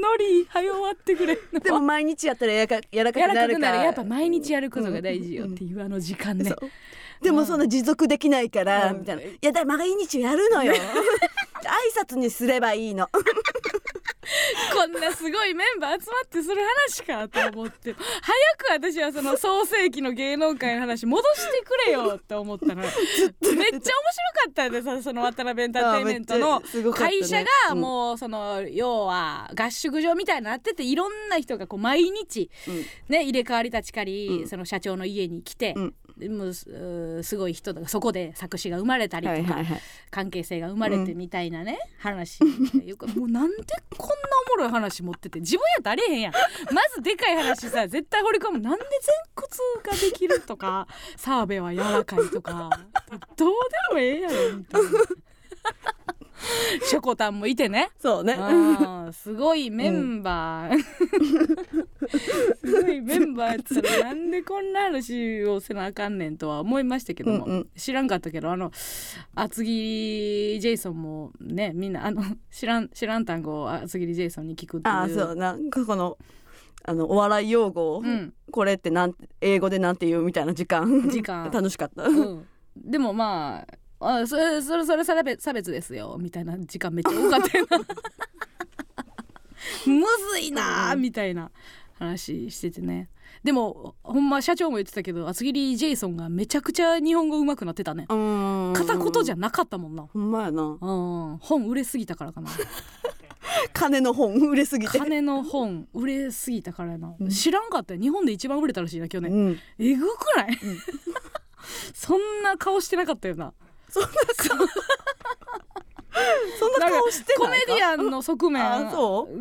のノリはよ終わってくれでも毎日やったらやらかくなるから。かくなる。やっぱ毎日やることが大事よっていうあの時間ね。でもそん。な持続できないから、うんみたいな。いやだ毎日やるのよ。挨拶にすればいいの こんなすごいメンバー集まってする話かと思って。早く私はその創世紀の芸能界の話戻してくれよって思ったのめっちゃ面白かったでさその渡辺エンターテインメントの会社がもうその要は合宿場みたいになってていろんな人がこう毎日うん。ね入れ替わり立ち替りうん。その社長の家に来てもうすごい人がそこで作詞が生まれたりとか、はいはいはい。関係性が生まれてみたいなね、話よく もうなんでこんなおもろい話持ってて自分やったらありえへんやん。まずでかい話さ絶対掘り込むなんで前屈ができるとか 澤部は柔らかいとかどうでもええやろみたいなしょこたんもいてね。そうね。すごいメンバー、すごいメンバーやったらなんでこんな話をせなあかんねんとは思いましたけども、うんうん。知らんかったけどあの厚切りジェイソンもねみんなあの知らん知らん単語を厚切りジェイソンに聞くっていう。ああそう。なんかこのあのお笑い用語を、うん。これってなん英語でなんて言うみたいな時間。時間。楽しかった、うん、でもまああそれそれそれ差別差別ですよ。みたいな時間めっちゃ多かったよな。むずいなあみたいな話しててね。でもほんま社長も言ってたけど厚切りジェイソンがめちゃくちゃ日本語上手くなってたね。片言じゃなかったもんな。ほんまやな。うん。本売れすぎたからかな。金の本売れすぎて。金の本売れすぎたからやな、うん。知らんかったよ。日本で一番売れたらしいな去年、うん。えぐくない、そんな顔してなかったよな。そんな顔 そんな顔してコないか？メディアンの側面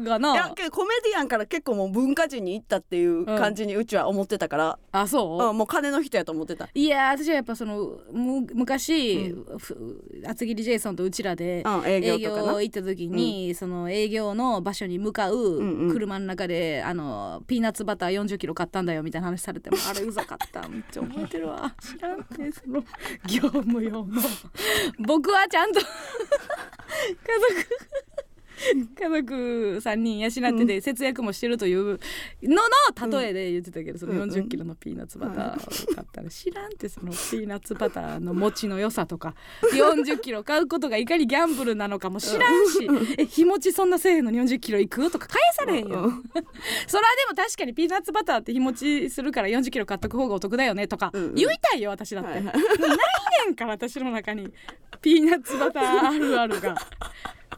がな。いやけどコメディアンから結構もう文化人に行ったっていう感じにうちは思ってたから、あそう、うんもう金の人やと思ってた。いや私はやっぱそのむ昔、ふ厚切りジェイソンとうちらでうん営営業行った時に、その営業の場所に向かううんうん。車の中で、あのピーナッツバター40キロ買ったんだよみたいな話されてもあれうざかった。めっちゃ覚えてるわ。知らんてその業務用の。僕はちゃんと家族。家族3人養ってて節約もしてるというのの例えで言ってたけど、そのうん。うん40キロのピーナッツバターを買ったら知らんってそのピーナッツバターの持ちの良さとか40キロ買うことがいかにギャンブルなのかも知らんしえ日持ちそんなせえへんのに40キロいくとか返されへんよ。うん。それはでも確かにピーナッツバターって日持ちするから40キロ買っとく方がお得だよねとか言いたいよ私だって。ないねんから私の中に。ピーナッツバターあるあるが。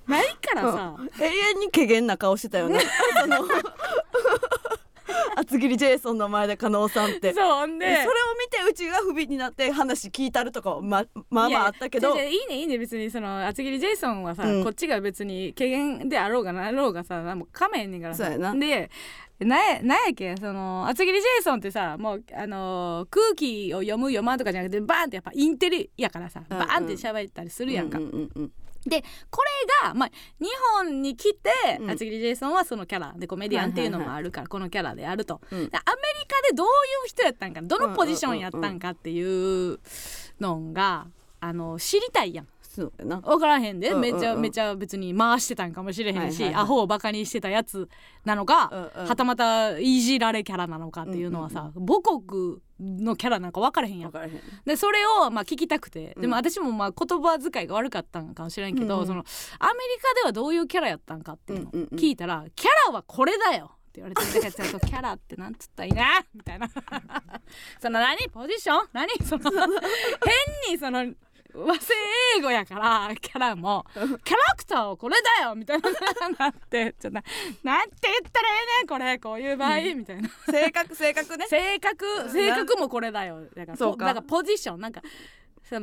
ないからさ。永遠に怪げな顔してたよね。その 厚切りジェイソンの前で加納さんって。そうで。でそれを見てうちが不憫になって話聞いたるとかはままあまああったけど。いやいねいいね。別にその厚切りジェイソンはさ、うん。こっちが別に軽減であろうがなろうがさもうかめへんねんからさでなんやっけ？その厚切りジェイソンってさもうあのー空気を読む読まんとかじゃなくてバーンってやっぱインテリやからさ、うんバーンって喋ったりするやんか、うんうんうんでこれが、まあ、日本に来て、うん。厚切りジェイソンはそのキャラでコメディアンっていうのもあるから、このキャラであると、うん。でアメリカでどういう人やったんかどのポジションやったんかっていうのがあの知りたいやんそうやな分か。らへんで、うんうんうん。めちゃめちゃ別に回してたんかもしれへんし、はいはいはい。アホをバカにしてたやつなのか、うんうん。はたまたいじられキャラなのかっていうのはさ、母国のキャラなんか分からへんやん。分からへん。でそれをまあ聞きたくて、でも私もまあ言葉遣いが悪かったんかもしれんけど、うんうん。そのアメリカではどういうキャラやったんかっていうのをうんうんうん。聞いたら、キャラはこれだよって言われてだからちゃんとキャラってなんつったらいいなみたいな。その何？ポジション？何？その 変にその和製英語やからキャラもキャラクターはこれだよみたいななって ちょっとななんて言ったらええねんこれこういう場合、みたいな。性格性格ね。性格性格もこれだよ。だからそうか。ポだからポジションなんか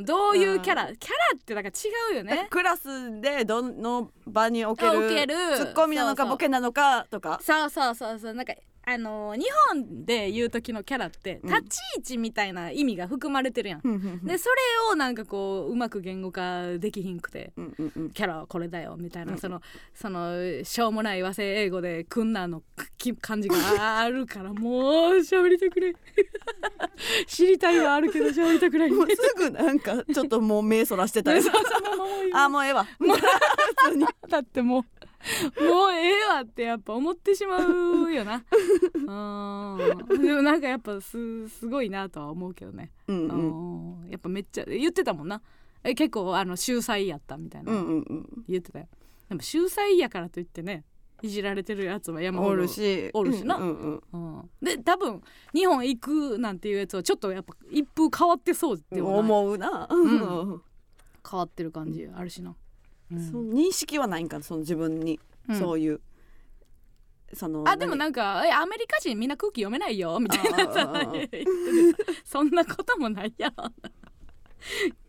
どういうキャラキャラってなんか違うよね。クラスでどの場におけるツッコミなのかボケなのかとか。そうそうそうそう。なんかあの日本で言う時のキャラってうん。立ち位置みたいな意味が含まれてるやん、うんうんでそれをなんかこううまく言語化できひんくてうんうんうん。キャラはこれだよみたいな、うん。そのそのしょうもない和製英語で「くんな」のき感じがあるからもう喋りたくない 知りたいはあるけど喋りたくないもうすぐなんかちょっともう目そらしてたよ あもうええわ。だ ってもう もうええわってやっぱ思ってしまうよな。うん。でもなんかやっぱすすごいなとは思うけどね、うんうん。うん。やっぱめっちゃ言ってたもんな。え結構あの秀才やったみたいな、うんうんうん。言ってたよ。でも秀才やからといってねいじられてるやつは山ほどおるし。おるしな。うんうんうん、で多分日本行くなんていうやつはちょっとやっぱ一風変わってそうって思うな、ん。変わってる感じあるしな、うんその認識はないんかなその自分に、うん。そういう。そのあでもなんかえアメリカ人みんな空気読めないよみたいな。さ そんなこともないやろ。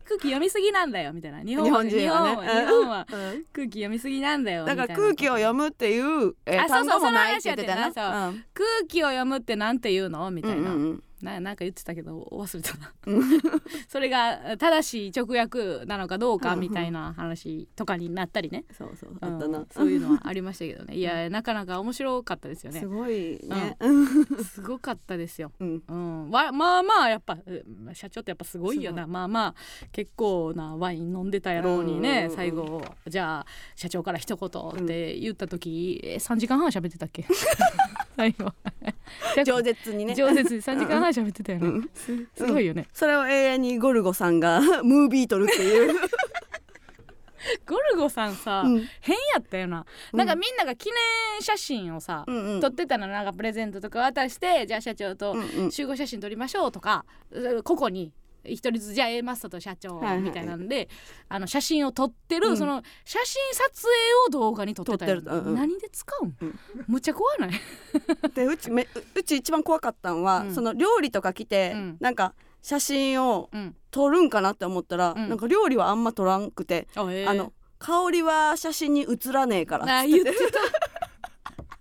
空気読みすぎなんだよみたいな。日本は日本人はね。日本は。日本はうん。空気読みすぎなんだよだから空気を読むっていう、単語もないって言ってたな。空気を読むってなんて言うのみたいな、うんうんうんななんか言ってたけど忘れたな。うん。それが正しい直訳なのかどうかうん。うんみたいな話とかになったりね、そうそううん。あったな、そういうのはありましたけどね。いやなかなか面白かったですよね。すごいね、すごかったですよ。うん。うん、わまあまあやっぱえ社長ってやっぱすごいよな。まあまあ結構なワイン飲んでたやろうにね、うん最後。じゃあ社長から一言って言った時、え3時間半喋ってたっけ？最後。饒舌にね。饒舌に。3時間半喋ってたよね、うん。すすごいよね、それを永遠にゴルゴさんが ムービー撮るっていう、ゴルゴさんさ、うん。変やったよな、なんかみんなが記念写真をさ、うんうん。撮ってたの。なんかプレゼントとか渡してじゃあ社長とうんうん。集合写真撮りましょうとか、ここに一人ずつじゃあ A マストと社長はいはい。みたいなんで、あの写真を撮ってる、うん。その写真撮影を動画に撮ってたよ、撮ってる。うんうん。何で使うん、うん。むっちゃ怖ない？でうちめううち一番怖かったんは、うん。その料理とか来て、うん。なんか写真をうん。撮るんかなって思ったら、うん。なんか料理はあんま撮らんくて、あ,、の香りは写真に写らねえからあ言ってた。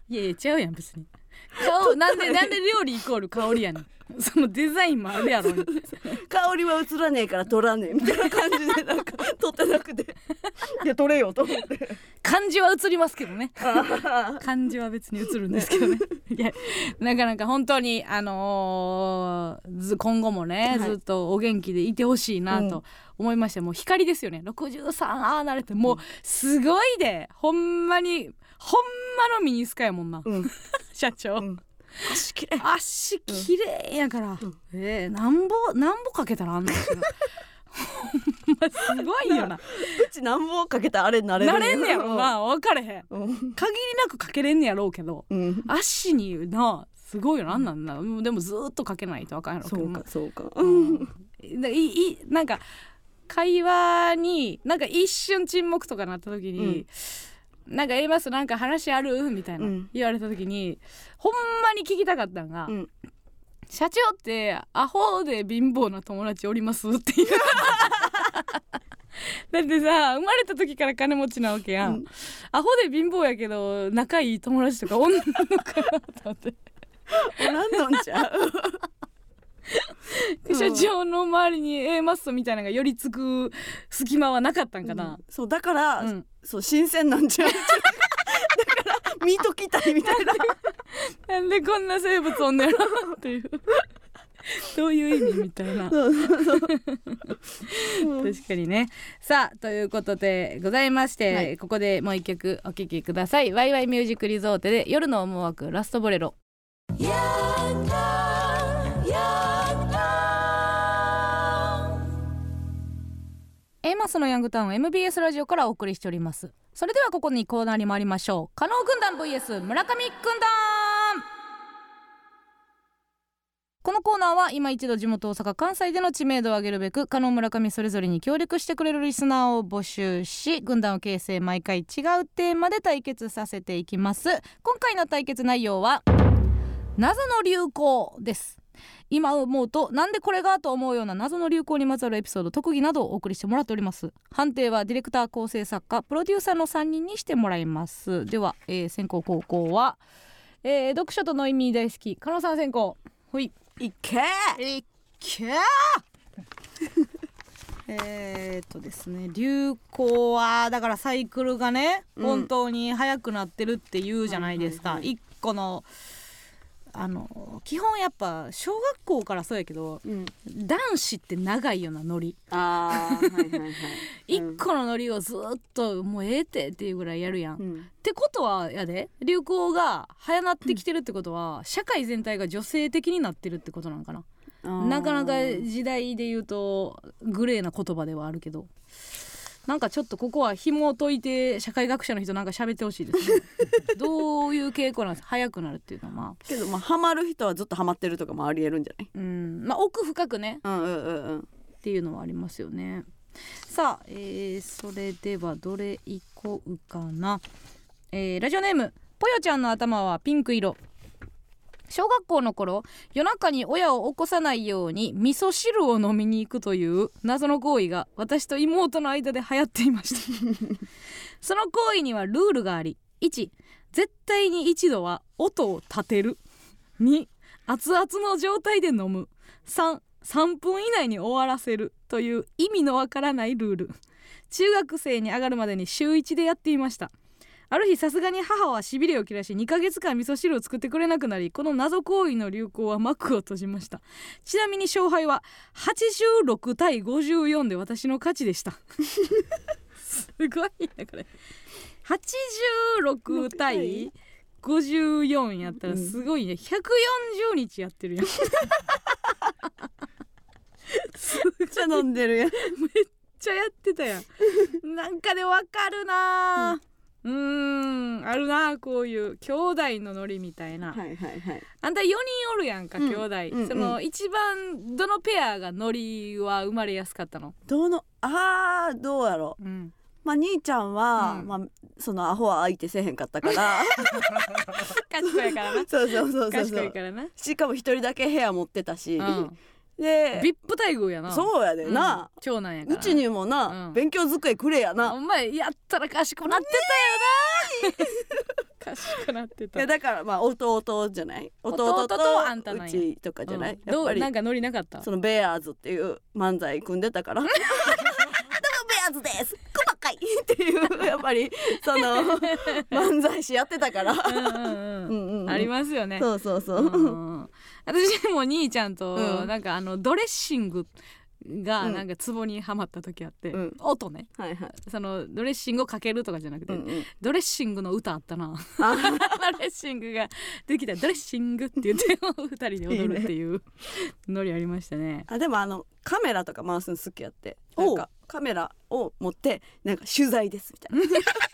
いやいやちゃうやん別に。顔なんでなんで料理イコール香りやねん そのデザインもあるやろに 香りは映らねえから撮らねえ。みたいな感じでなんか撮ってなくて。いや撮れよと思って。漢字は映りますけどね。漢字は別に映るんですけどね。いやなかなか本当にあのーず今後もね、はい。ずっとお元気でいてほしいなと思いまして、もう光ですよね。63ああなれてもうすごいで。ほんまにほんまのミニスカやもんな、うん。社長、うん足きれい足綺麗やから、ん。えー、なんぼなんぼかけたらあんな足が。ほんますごいよな。うち何本かけたらあれなれるな。れんねやろな。分かれへん。うん。限りなくかけれんねやろうけどうん。足になすごいよなんなんだでもずーっとかけないとあかんやろそうかそうか。うん。でいいなんか会話になんか一瞬沈黙とかなった時に、なんか A マスなんか話あるみたいなうん言われた時に、ほんまに聞きたかったんが、うん社長ってアホで貧乏な友達おりますっていうだってさ生まれた時から金持ちなわけやん、うんアホで貧乏やけど仲いい友達とかおんのかなと思っておらんのんちゃう うん社長の周りに A マッソみたいなのが寄りつく隙間はなかったんかな、そうだから、うん。そう新鮮なんちゃうだから見ときたいみたいな。なんでこんな生物おんねやろっていう。どういう意味みたいな。そうそうそう。確かにね。さあということでございまして、はい。ここでもう一曲お聴きください。ワイワイミュージックリゾートで夜の思惑ラストボレロエマスのヤングタウン MBS ラジオからお送りしております。それではここにコーナーに参りましょう。加納軍団 VS 村上軍団。このコーナーは今一度地元大阪関西での知名度を上げるべく加納村上それぞれに協力してくれるリスナーを募集し軍団を形成毎回違うテーマで対決させていきます。今回の対決内容は謎の流行です。今思うとなんでこれがと思うような謎の流行にまつわるエピソード特技などをお送りしてもらっております。判定はディレクター構成作家プロデューサーの3人にしてもらいます。では、えー先攻後攻はえー、読書との意味大好き加納さん先行。ほい。いけいけえーっとですね流行はだからサイクルがね、うん。本当に速くなってるって言うじゃないですか、はいはいはい。一個のあの基本やっぱ小学校からそうやけどうん。男子って長いよなノリ。あーはいはいはい。一個のノリをずっともうええってっていうぐらいやるやん、っうん。てことはやで流行が早なってきてるってことは、社会全体が女性的になってるってことなんかな。なかなか時代で言うとグレーな言葉ではあるけどなんかちょっとここは紐を解いて社会学者の人なんか喋ってほしいですね。どういう傾向なんです早くなるっていうのは。まあけどまあハマる人はずっとハマってるとかもありえるんじゃない？うん。まあ奥深くね。うんうんうんうん。っていうのはありますよね。さあ、えーそれではどれいこうかな、えーラジオネームぽよちゃんの頭はピンク色小学校の頃夜中に親を起こさないように味噌汁を飲みに行くという謎の行為が私と妹の間で流行っていました。その行為にはルールがあり1絶対に一度は音を立てる。2熱々の状態で飲む。3 3分以内に終わらせる。という意味のわからないルール。中学生に上がるまでに週1でやっていましたある日さすがに母はしびれを切らし2ヶ月間味噌汁を作ってくれなくなりこの謎行為の流行は幕を閉じました。ちなみに勝敗は86対54で私の勝ちでした。すごいねこれ。86対54やったらすごいね。140日やってるやん。めっちゃ飲んでるやん。めっちゃやってたやん。なんかでわかるなうーんあるなこういう兄弟のノリみたいな、はいはいはい。あんた4人おるやんか、うん兄弟、うんその一番どのペアがノリは生まれやすかったの？どのあーどうやろう。うん。まあ兄ちゃんは、うん。まあそのアホは相手せえへんかったから。賢いからな。そうそうそうそう賢そいうからな、しかも一人だけ部屋持ってたし、うん、でビップ待遇やな。そうやでな、うん。長男やから。うちにもな、うん。勉強机くれやな、お前やったら賢くなってたよな。賢くなってた。いやだからまあ弟じゃない？弟弟とあんたうちとかじゃない、うん。やっぱり。どうなんかノリなかった？そのベアーズっていう漫才組んでたから ベアーズです。細かいっていうやっぱりその漫才師やってたから。うんうんうん。うんうんありますよね。そうそうそう、うん私も兄ちゃんとうん。なんかあのドレッシングがうん。がなんかツボにはまった時あって、うん。音ね。はいはい、そのドレッシングをかけるとかじゃなくて、うんうん、ドレッシングの歌あったな。あ ドレッシングができた。ドレッシングって言って二人で踊るっていう ノリありましたね。あでもあのカメラとか回すの好きやって。おう。んなかカメラを持ってなんか取材ですみたいな。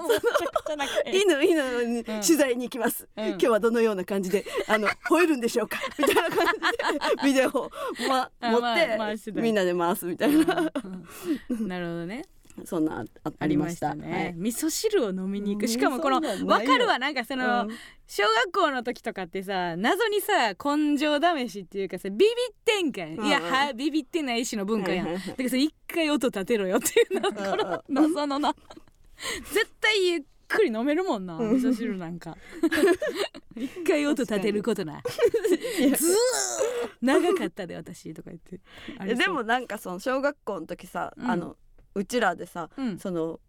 犬犬に取材に行きます、うん。今日はどのような感じであの 吠えるんでしょうか？みたいな感じでビデオを、ま、あ持って、みんなで回すみたいうんな、うん。なるほどね。そんなああありました。たね、味噌汁を飲みに行うんくしかもこのそんなんないよ。わかるわ。なんかその、うん。小学校の時とかってさ謎にさ根性試しっていうかさビビってんかん、うんいやはビビってないしの文化やん、はいはいはい。だからさ一回音立てろよっていうのうんこの謎のな。絶対ゆっくり飲めるもんなうん。味噌汁なんか。一回音立てることない。ずー長かったで私とか言って。でもなんかその小学校の時さ、うん。あのうちらでさうん。その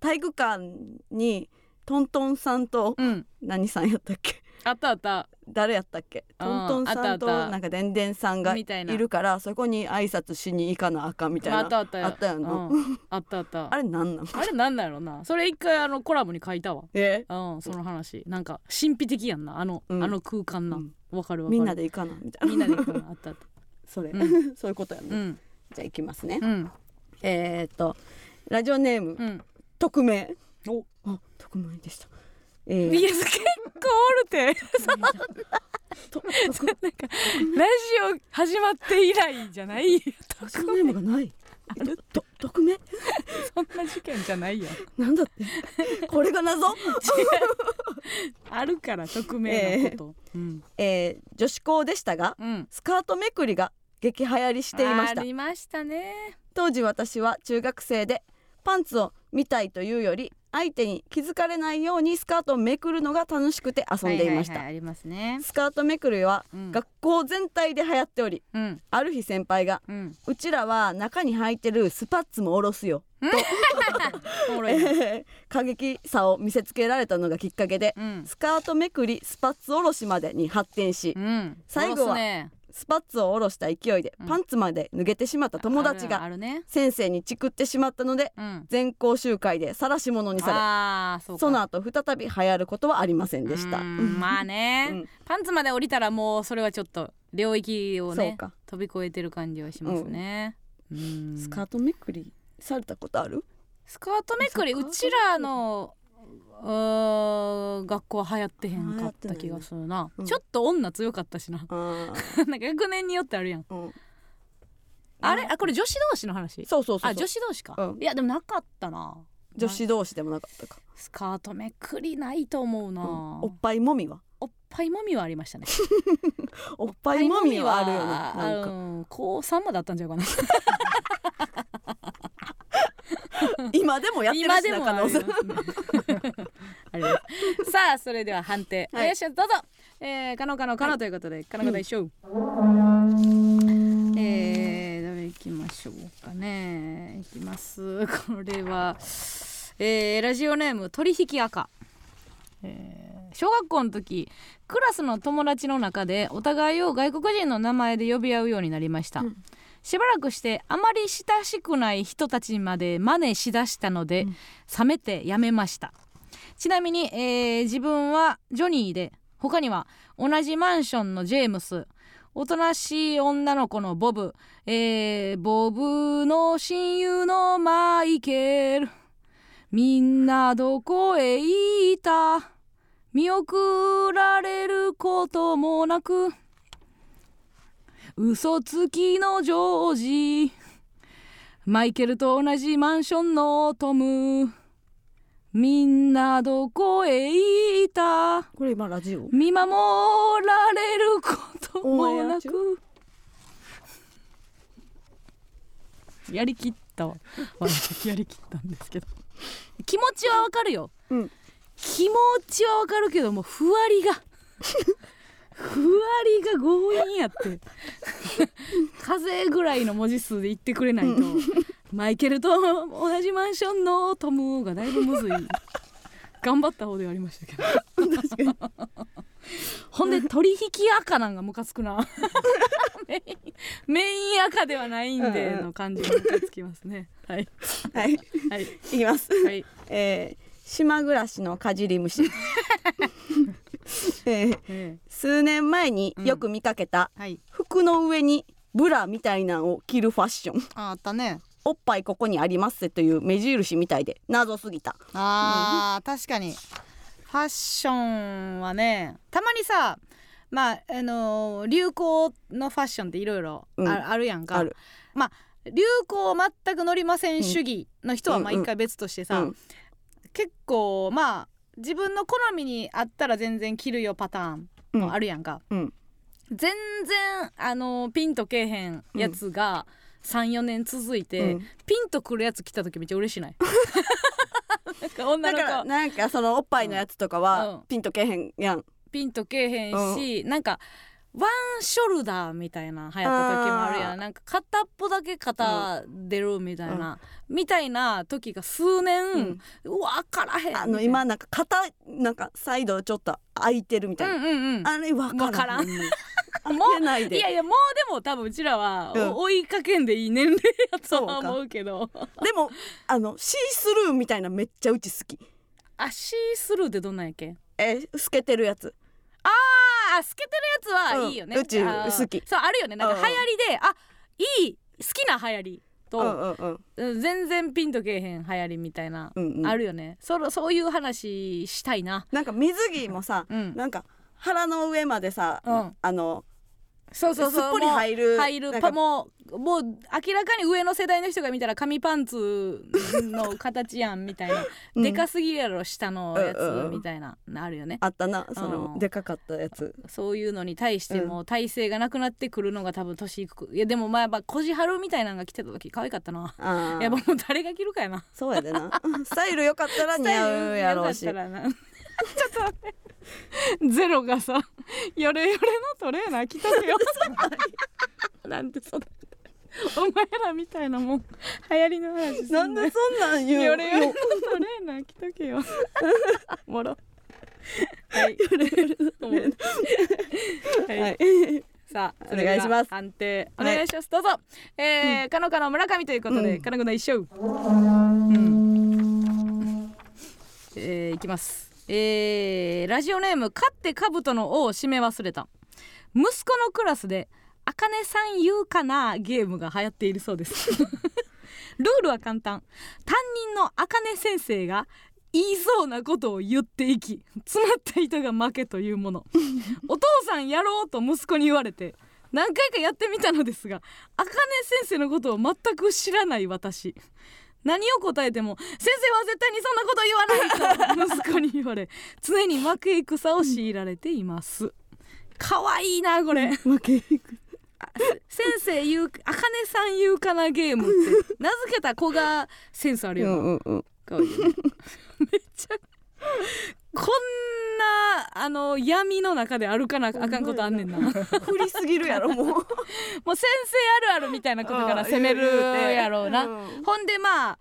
体育館にトントンさんとうん。何さんやったっけ？あったあった。誰やったっけ？うんトントンさんとなんかでんでんさんがいるからそこに挨拶しに行かなあかんみたいなあったあったよ。あったよなうん。あったあった。あれなんなん？あれなんだろうな。それ一回あのコラムに書いたわ。え？うんその話。なんか神秘的やんな。あの、うん。あの空間な。うん。わ、かるわかる。みんなで行かなみたいな。みんなで行くの。あったあった。それ、うそういうことやね、うん。じゃあ行きますね、うんえー、っとラジオネーム、うん。匿名。お。あ匿名でした。えー。いや結構おるて。な。んかラジオ始まって以来じゃない。ラジオネームがない。あると匿名？そんな事件じゃないよ。なんだって？これが謎？あるから匿名のこと、うん。えー女子校でしたがうん。スカートめくりが激流行りしていました。ありましたね。当時私は中学生でパンツを見たいというより相手に気づかれないようにスカートをめくるのが楽しくて遊んでいました、はははありますね。スカートめくりはうん。学校全体で流行っておりうん。ある日先輩がうん「うちらは中に履いてるスパッツも下ろすよ」おもろいなえー過激さを見せつけられたのがきっかけでうん。スカートめくりスパッツ下ろしまでに発展しうん。最後はねスパッツを下ろした勢いでうん。パンツまで脱げてしまった友達が先生にチクってしまったのでうん。全校集会で晒し者にされその後再び流行ることはありませんでした。まあね、うん。パンツまで降りたらもうそれはちょっと領域をね飛び越えてる感じはしますね、うん。スカートめくりされたことある？スカートめくりうちらの学校は流行ってへんかった気がするな、うん。ちょっと女強かったしな。あ なんか学年によってあるやん。ー、うん、あれ？あこれ女子同士の話？そうそうそうそう。あ女子同士か、うん。いやでもなかったな。女子同士でもなかったか。スカートめくりないと思うな、うん。おっぱいもみは？おっぱいもみはありましたね。おっぱいもみはあるよね。あなんか。うん高3まであったんちゃうかな 今でもやってるしな可能性。さあそれでは判定、はいよしどうぞ、えー、可能可能可能ということで、可能が一緒、えー、どれいきましょうかね。いきます。これは、えー、ラジオネーム取引赤、えー小学校の時クラスの友達の中でお互いを外国人の名前で呼び合うようになりました、うんしばらくしてあまり親しくない人たちまで真似しだしたので、うん。冷めてやめました。ちなみに、えー自分はジョニーで他には同じマンションのジェームス。おとなしい女の子のボブ、えーボブの親友のマイケル。みんなどこへ行った？見送られることもなく嘘つきのジョージ。マイケルと同じマンションのトム。みんなどこへ行った？これ今ラジオ？見守られることもなく。やりきったわ。私やりきったんですけど。気持ちはわかるよ。うん。気持ちはわかるけどもふわりがふわりが強引やって。風ぐらいの文字数で言ってくれないと。マイケルと同じマンションのトムがだいぶむずい。頑張った方ではありましたけど。確かに。ほんで取引赤なんがムカつくな。メイン赤ではないんでうんうんの感じがムカつきますね。はい。はい。はい。いきます。はい。えー、島暮らしのかじり虫。えー、え数年前によく見かけたえはい。服の上にブラみたいなのを着るファッション。ああったね。おっぱいここにありますせという目印みたいで謎すぎた。あー、確かに。ファッションはねたまにさまああのー流行のファッションっていろいろうん。あるやんか、ある。まあ流行全く乗りません主義の人は一回別としてさ、うん結構まあ自分の好みにあったら全然着るよパターンもあるやんか、うん。全然あのピンとけえへんやつが34年続いて、うん。ピンとくるやつ来た時めっちゃ嬉しない？なんか女の子。なんかそのおっぱいのやつとかうん。はピンとけえへんやん。ピンとけえへんし、なんかワンショルダーみたいな流行った時もあるやん。なんか片っぽだけ肩出るみたいな、みたいな時が数年、うん。うわ分からへんあの今なんか肩なんかサイドちょっと開いてるみたいな。うんうんうん。あれわからん。もういやいやもうでも多分うちらは、追いかけんでいい年齢やとは思うけど。でもあのシースルーみたいなめっちゃうち好き。あシースルーってどんなんやっけ？えー透けてるやつ。あー透けてるやつはいいよね、うんうちあー好き。そうあるよね。なんかうん流行りで、あいい好きな流行りと、うんうんうん。うん全然ピンとけえへん流行りみたいな、うんうん。あるよね。そろそういう話したいな。なんか水着もさ、うん。なんか腹の上までさ、うん。あのそうそうそう。すっぽり入る。もう入るパもうもう明らかに上の世代の人が見たら紙パンツの形やんみたいな、うん。でかすぎるやろ下のやつみたいなあるよね。あったなそうん。のでかかったやつ。そういうのに対しても体勢がなくなってくるのが多分年いくいやでもまあやっぱこじはるみたいなのが来てた時可愛かったな。あやっぱあもう誰が着るかやな。そうやでな。スタイル良かったら似合うやろうし。スタイル良かったらな。ちょっと待って ゼロがさヨレヨレのトレーナー着とけよ。なんでそんな。お前らみたいなもん流行りの話すなんでそんなん言うヨレヨレ のトレーナー着とけよ。もろ。はい。おもろはい。はい。さあお願いします。判定おはい願いします、どうぞ。えー、かのかの村上ということで、うん。かのこの一勝うん。えー、いきますえー、ラジオネーム勝って兜の王を締め忘れた。息子のクラスで「あかねさん言うかな」ゲームが流行っているそうです。ルールは簡単。担任のあかね先生が言いそうなことを言っていき詰まった人が負けというもの。お父さんやろうと息子に言われて何回かやってみたのですがあかね先生のことを全く知らない私何を答えても「先生は絶対にそんなこと言わない!」と息子に言われ 常に負け戦を強いられています。かわいいなこれ。負けいく先生言うあかねさん言うかなゲームって。名付けた子がセンスあるうよな、んうんうん。かわいいね。めっちゃ こんなあの闇の中で歩かなあかんことあんねんな。もう先振りすぎるやろもう。生あるあるみたいなことから攻めるやろうな、うん。ほんでまあ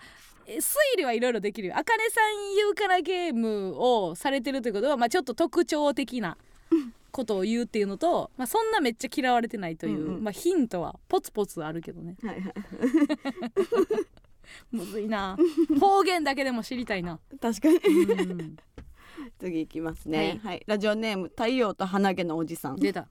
え推理はいろいろできるよ。あかねさん言うからゲームをされてるということは、まあ、ちょっと特徴的な ことを言うっていうのと、まあ、そんなめっちゃ嫌われてないという、うんうん。まあ、ヒントはポツポツあるけどね。はいはいむずいな。方言だけでも知りたいな、確かに。うん、次いきますね。はい。ラジオネーム太陽と花毛のおじさん。出た、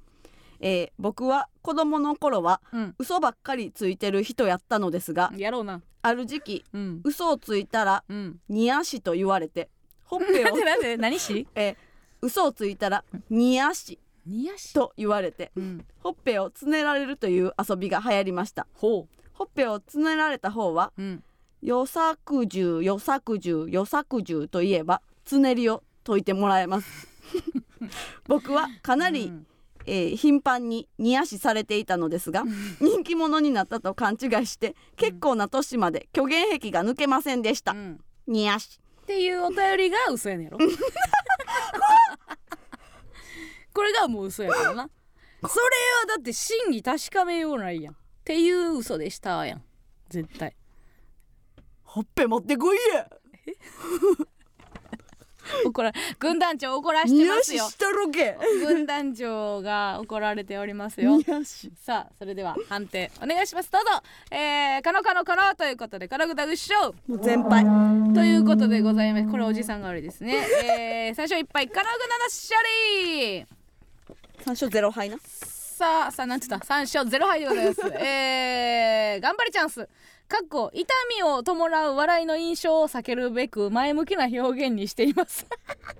えー僕は子供の頃はうん、嘘ばっかりついてる人やったのですがやろうな。ある時期うん。嘘をついたらうん。ニヤシと言われてほっぺを 何し？えー嘘をついたらニヤシニヤシ？と言われてうん。ほっぺをつねられるという遊びが流行りました。ほほっぺをつねられた方はううんよさくじゅうよさくじゅうよさくじゅうといえばつねりを解いてもらえます。僕はかなり、うん。えー頻繁にニヤシされていたのですが人気者になったと勘違いして結構な年まで虚言癖が抜けませんでした、うん。ニヤシっていうお便りが嘘やねやろ。これがもう嘘やからな。それはだって真偽確かめようないやん。っていう嘘でしたやん。絶対ほっぺ持ってこいや。怒ら軍団長怒らしニてますよ。したろけ軍団長が怒られておりますよ。さあそれでは判定お願いします。どうぞ。えー、カノカノカノということでカラグダグッショー。もう全敗。ということでございます。これおじさんが悪いですね。えー、最初いっぱい。カラグダのシャリー三勝ゼロ敗な。さあさあなんて言った？三勝ゼロ敗でございます。えー、頑張りチャンスかっこ痛みを伴う笑いの印象を避けるべく前向きな表現にしています。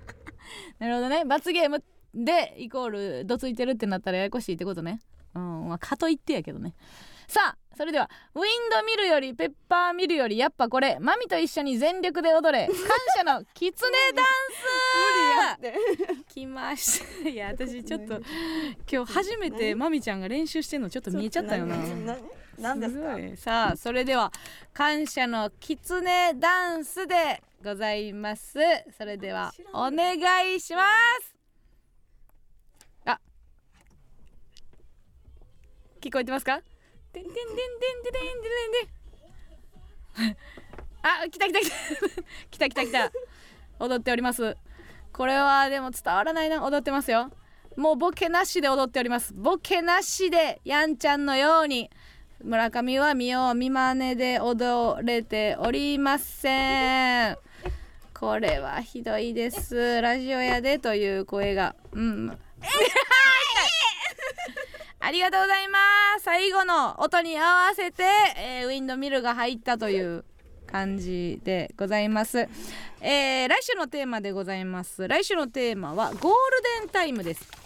なるほどね。罰ゲームでイコールどついてるってなったらややこしいってことね。うん。まあかといってやけどね。さあそれではウィンドミルよりペッパーミルよりやっぱこれマミと一緒に全力で踊れ。感謝のキツネダンス。無理やって。来ました。いや私ちょっと今日初めてマミちゃんが練習してんのちょっと見えちゃったよな何ですか？さあそれでは感謝のキツネダンスでございます。それではお願いします。あ。聞こえてますか？てんてんてんてんてんてんてんてん。あ来た来た来た。来た来た来た。踊っております。これはでも伝わらないな。踊ってますよ。もうボケなしで踊っております。ボケなしでやんちゃんのように。村上は見よう見まねで踊れておりません。これはひどいです。ラジオやでという声が。うん。ありがとうございます。最後の音に合わせて、えーウィンドミルが入ったという感じでございます、えー来週のテーマでございます。来週のテーマはゴールデンタイムです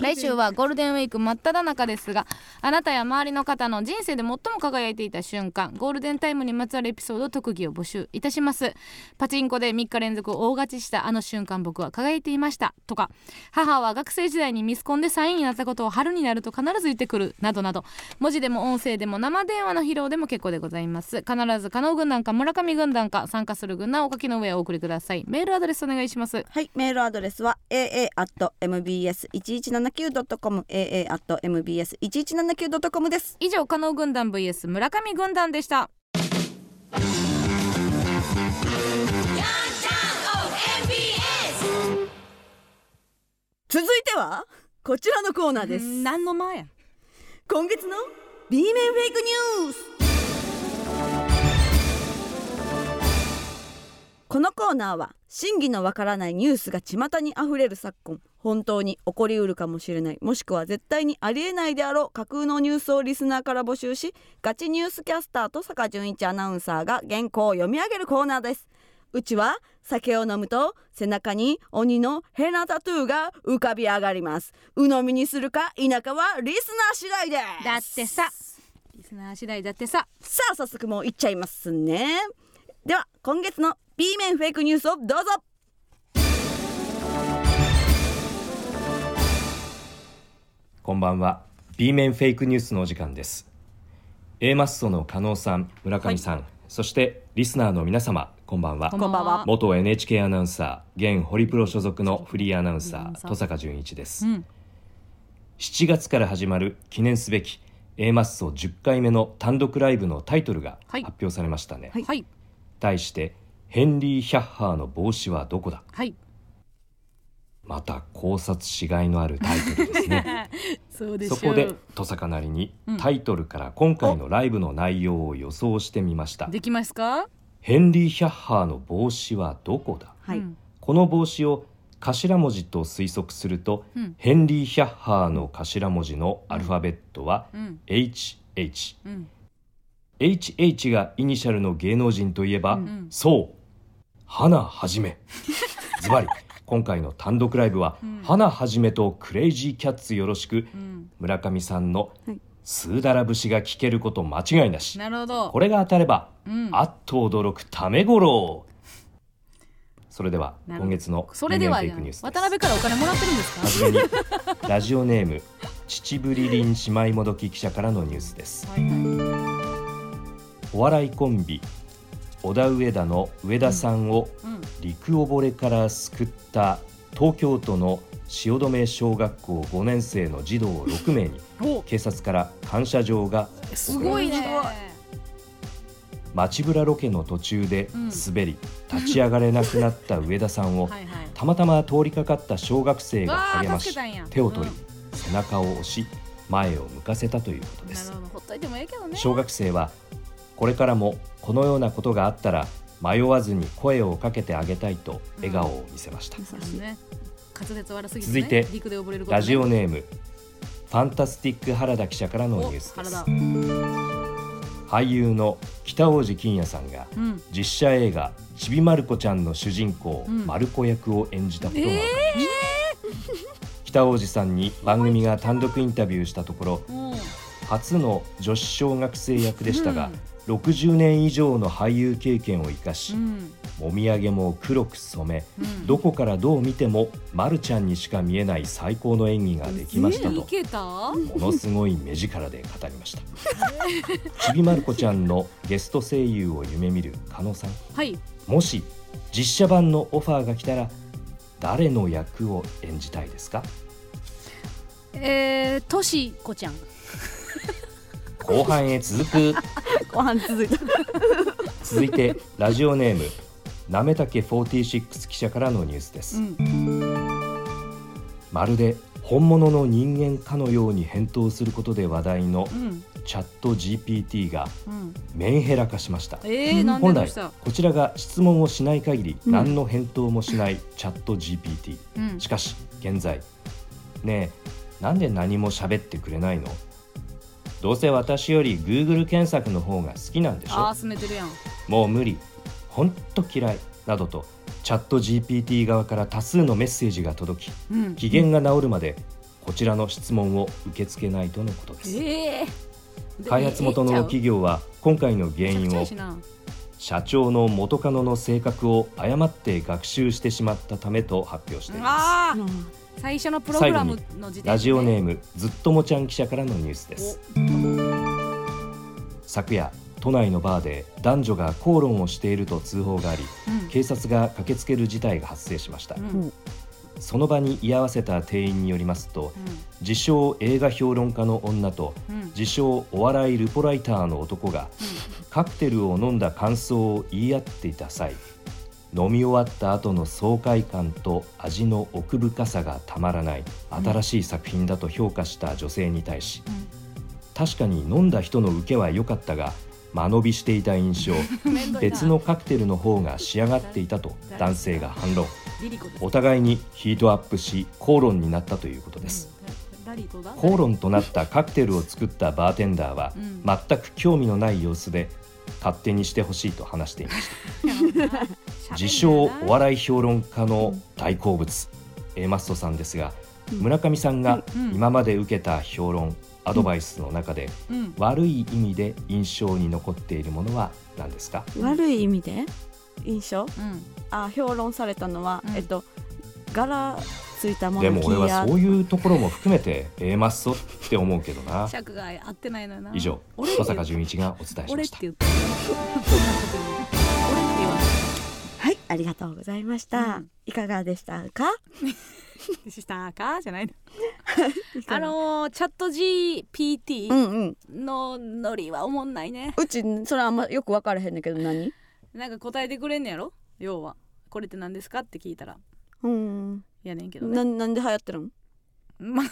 来週はゴールデンウィーク真っ只中ですがあなたや周りの方の人生で最も輝いていた瞬間ゴールデンタイムにまつわるエピソード特技を募集いたします。パチンコで3日連続大勝ちしたあの瞬間僕は輝いていました。とか母は学生時代にミスコンで3位になったことを春になると必ず言ってくる。などなど文字でも音声でも生電話の披露でも結構でございます。必ず加納軍団か村上軍団か参加する軍団をお書きの上お送りください。メールアドレスお願いします。はい、メールアドレスは aa@mbs11 aa.mbs1179.com aa.mbs1179.com です。以上加納軍団 vs 村上軍団でした。続いてはこちらのコーナーです。何の前や。今月の B 面フェイクニュース。このコーナーは真偽のわからないニュースが巷にあふれる昨今本当に起こりうるかもしれない。もしくは絶対にありえないであろう架空のニュースをリスナーから募集しガチニュースキャスターと坂淳一アナウンサーが原稿を読み上げるコーナーです。うちは酒を飲むと背中に鬼のヘナタトゥーが浮かび上がります。鵜呑みにするか否かはリスナー次第です。だってさリスナー次第だってさ。さあ早速もういっちゃいますね。では今月の B 面フェイクニュースをどうぞこんばんは。B 面フェイクニュースのお時間です。A マッソの加納さん村上さん、そしてリスナーの皆様こんばんは。こんばんは。元 NHK アナウンサー現ホリプロ所属のフリーアナウンサー登坂淳一です、うん。7月から始まる記念すべき A マッソ10回目の単独ライブのタイトルがはい。発表されましたね、はい。はい。題してヘンリー・ヒャッハーの帽子はどこだ？はいまた考察しがいのあるタイトルですね。そうでしょそうこで登坂なりにタイトルから今回のライブの内容を予想してみました、できますか？ヘンリー・ヒャッハーの帽子はどこだ？はい、うんこの帽子を頭文字と推測すると、うん。ヘンリー・ヒャッハーの頭文字のアルファベットはうん。HH、うん。HH がイニシャルの芸能人といえば、ん。そう。花はじめ。ズバリ今回の単独ライブは、花はじめとクレイジーキャッツよろしく、うん。村上さんのはい。スーダラ節が聞けること間違いなし。なるほど。これが当たれば、うん。あっと驚くためごろそれでは今月のそれではフェイクニュースです。渡辺からお金もらってるんですか？ラジオネーム秩父りりん姉妹もどき記者からのニュースです。はいはお笑いコンビ小田上田の上田さんを陸溺れから救った東京都の汐留小学校5年生の児童6名にお。警察から感謝状がすごいね。街ブラロケの途中でうん。滑り、立ち上がれなくなった上田さんを たまたま通りかかった小学生が励まし手を取り、う背中を押し前を向かせたということです。小学生はこれからもこのようなことがあったら迷わずに声をかけてあげたいと笑顔を見せました、ね。続いてね、ラジオネームファンタスティック原田記者からのニュースおです。俳優の北大路欣也さんがうん。実写映画「ちびまる子ちゃん」の主人公、うん。まる子役を演じたことが分かりました、北大路さんに番組が単独インタビューしたところうん。初の女子小学生役でしたが、60年以上の俳優経験を生かし、うん。もみあげも黒く染め、うん。どこからどう見てもまるちゃんにしか見えない最高の演技ができましたとものすごい目力で語りました。ちびまる子ちゃんのゲスト声優を夢見る加納さん。はい。もし実写版のオファーが来たら誰の役を演じたいですか？えー、としこちゃん後半へ続く。後半続いた。続いてラジオネームなめたけ46記者からのニュースです、まるで本物の人間かのように返答することで話題のうん。チャット GPT がうん。メンヘラ化しました。えー、本来こちらが質問をしない限りうん。何の返答もしないチャット GPT、うん。しかし現在ねえなんで何も喋ってくれないの？どうせ私より Google 検索の方が好きなんでしょ？ああすねてるやん。もう無理。ほんと嫌い。などとチャット GPT 側から多数のメッセージが届きうん。機嫌が治るまでこちらの質問を受け付けないとのことです。ええ開発元の企業は今回の原因を社長の元カノの性格を誤って学習してしまったためと発表していまあー最初のプログラムの時点で、すラジオネームずっともちゃん記者からのニュースです。昨夜都内のバーで男女が口論をしていると通報がありうん。警察が駆けつける事態が発生しました。うん。うんその場に居合わせた店員によりますと自称映画評論家の女とうん。自称お笑いルポライターの男がカクテルを飲んだ感想を言い合っていた際飲み終わった後の爽快感と味の奥深さがたまらない新しい作品だと評価した女性に対し確かに飲んだ人の受けは良かったが間延びしていた印象 別のカクテルの方が仕上がっていたと男性が反論。お互いにヒートアップし口論になったということです。口論となったカクテルを作ったバーテンダーはうん。全く興味のない様子で勝手にしてほしいと話していました。自称お笑い評論家の大好物 A マストさんですが村上さんがうん。今まで受けた評論アドバイスの中でうん。悪い意味で印象に残っているものは何ですか？悪い意味で印象？うん。あ評論されたのは、うん。えっと柄ついたものでも俺はそうういうところも含めて A マストって思うけどな。尺が合ってないのよな。以上俺小坂純一がお伝えしました。はいありがとうございました、うん。いかがでしたか？したか？じゃないの。あのーチャット GPT のノリはおもんないね。うちそれあんまよく分からへんねんけど何？なんか答えてくれんねやろ？要は。これって何ですか？って聞いたら。うんやねんけどなねなんで流行ってるのま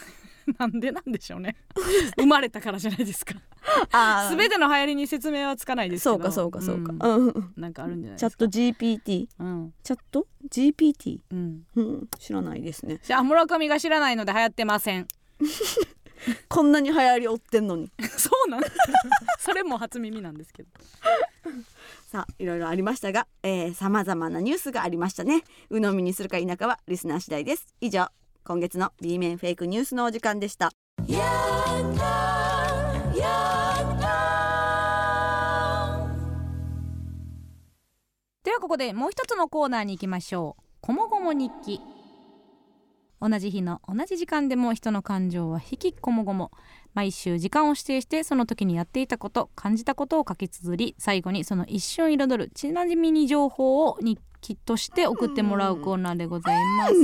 なんでなんでしょうね。生まれたからじゃないですか。あ全ての流行りに説明はつかないですけど。そうかそうかそうか、んうん。うん。なんかあるんじゃないチャット GPT うん。チャット？GPT うん。うん。知らないですね。じゃあ村上が知らないので流行ってません。こんなに流行り追ってんのに。そうなんそれも初耳なんですけどさあいろいろありましたがさまざまなニュースがありましたね。鵜呑みにするか否かはリスナー次第です。以上今月の B 面フェイクニュースのお時間でした。ではここでもう一つのコーナーに行きましょう「こもごも日記」同じ日の同じ時間でも人の感情は引きこもごも。毎週時間を指定してその時にやっていたこと感じたことを書き綴り最後にその一瞬彩るちなみに情報を日記として送ってもらうコーナーでございます。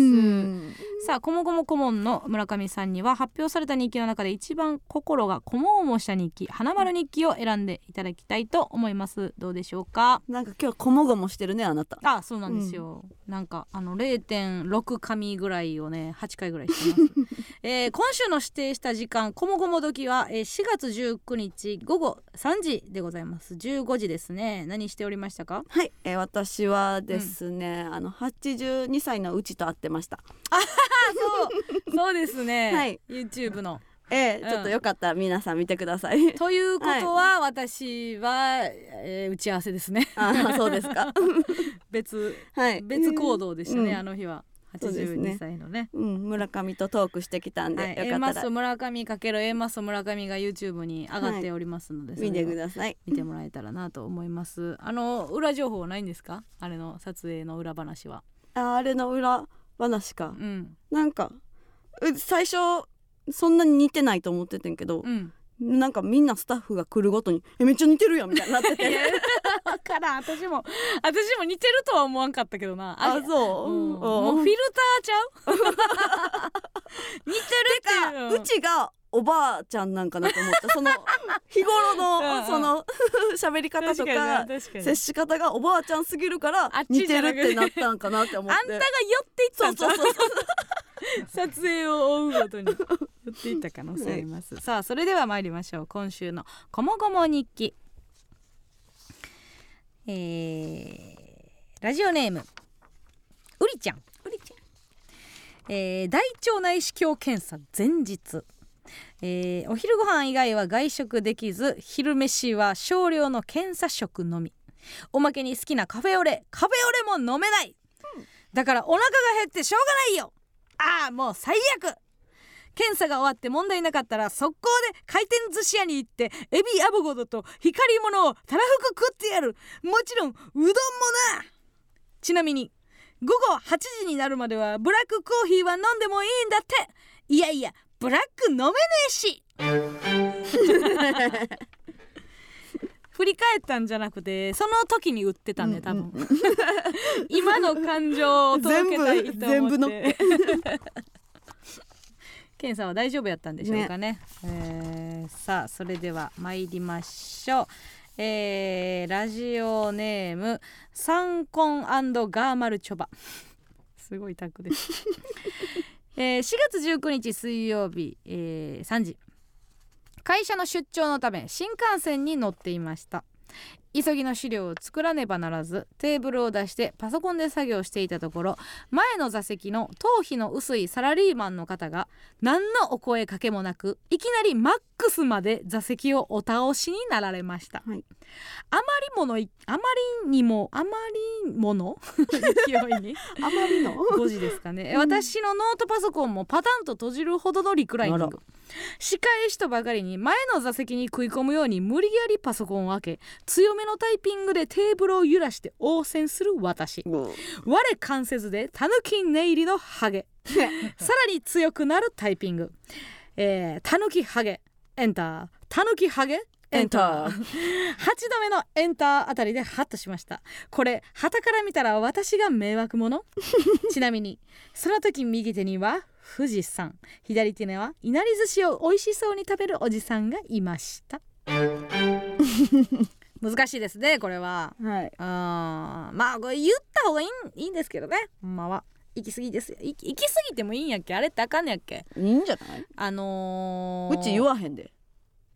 さあこもごも顧問の村上さんには発表された日記の中で一番心がこもごもした日記花丸日記を選んでいただきたいと思います。どうでしょうか？なんか今日こもごもしてるねあなた。あそうなんですよ、なんかあの0.6紙ぐらいをね8回ぐらいしてます、えー 今週の指定した時間こもごも時は、えー4月19日午後3時でございます。15時ですね。何しておりましたか？はい、えー私はですね、あの82歳のうちと会ってました。そう。そうですね、はい。YouTube の。えーうん。ちょっとよかったら皆さん見てください。ということは、私は、えー打ち合わせですね。あーそうですか。別はい。別行動でしたね、うん。あの日は82歳のね。うん、村上とトークしてきたんで、はい、よ A かったら。マッソ村上かける A マッソ村上が YouTube に上がっておりますので、それ見てをください。見てもらえたらなと思います。あの裏情報はないんですか？あれの撮影の裏話は。ああれの裏話か。うん。なんかう最初そんなに似てないと思っててんけどう、んなんかみんなスタッフが来るごとに「えめっちゃ似てるやん」みたいになってて。だから私も私も似てるとは思わんかったけどな。あれそう、うん。うん。もうフィルターちゃう？似てるっていう。うちがおばあちゃんなんかなと思った。その日頃の その 喋り方と確か接し方がおばあちゃんすぎるから似てるってなったんかなって思って。あんたが寄っていったんちゃうそうそうそう 撮影を追うごとに寄っていった可能性あります、さあそれでは参りましょう。今週の「こもごも日記」えー、ラジオネームうりちゃん。うりちゃん、えー大腸内視鏡検査前日。えーお昼ご飯以外は外食できず昼飯は少量の検査食のみ。おまけに好きなカフェオレ。カフェオレも飲めない。だからお腹が減ってしょうがないよああもう最悪。検査が終わって問題なかったら速攻で回転寿司屋に行ってエビアボゴドと光り物をたらふく食ってやる。もちろんうどんもな。ちなみに午後8時になるまではブラックコーヒーは飲んでもいいんだって。いやいやブラック飲めねえし。振り返ったんじゃなくてその時に売ってたね多分、うん。うん今の感情を届けたいと思って。全部の。ケンさんは大丈夫やったんでしょうかね。えーさあそれでは参りましょう。えーラジオネームサンコンガーマルチョバ。すごいタッグです、えー4月19日水曜日、えー3時会社の出張のため新幹線に乗っていました。急ぎの資料を作らねばならずテーブルを出してパソコンで作業していたところ前の座席の頭皮の薄いサラリーマンの方が何のお声かけもなくいきなりマックスまで座席をお倒しになられました、はい。あまりものいあまりにもあまりもの？勢いに？あまりの？5時ですかね、私のノートパソコンもパタンと閉じるほどのリクライニンあグ仕返しとばかりに前の座席に食い込むように無理やりパソコンを開け強めのタイピングでテーブルを揺らして応戦する私。我関せずでたぬき寝入りのハゲ。さらに強くなるタイピング。えーたぬきハゲ。エンター。たぬきハゲ？エンター。8度目のエンターあたりでハッとしました。これ旗から見たら私が迷惑者？ちなみにその時右手には富士山左手にはいなり寿司を美味しそうに食べるおじさんがいました 難しいですねこれは。はい。あーまあこれ言った方がいいんいいんですけどねほんまは。行き過ぎですよ。行き行き過ぎてもいいんやっけ？あれってあかんねやっけ？いいんじゃない？あのー、うち言わへんで。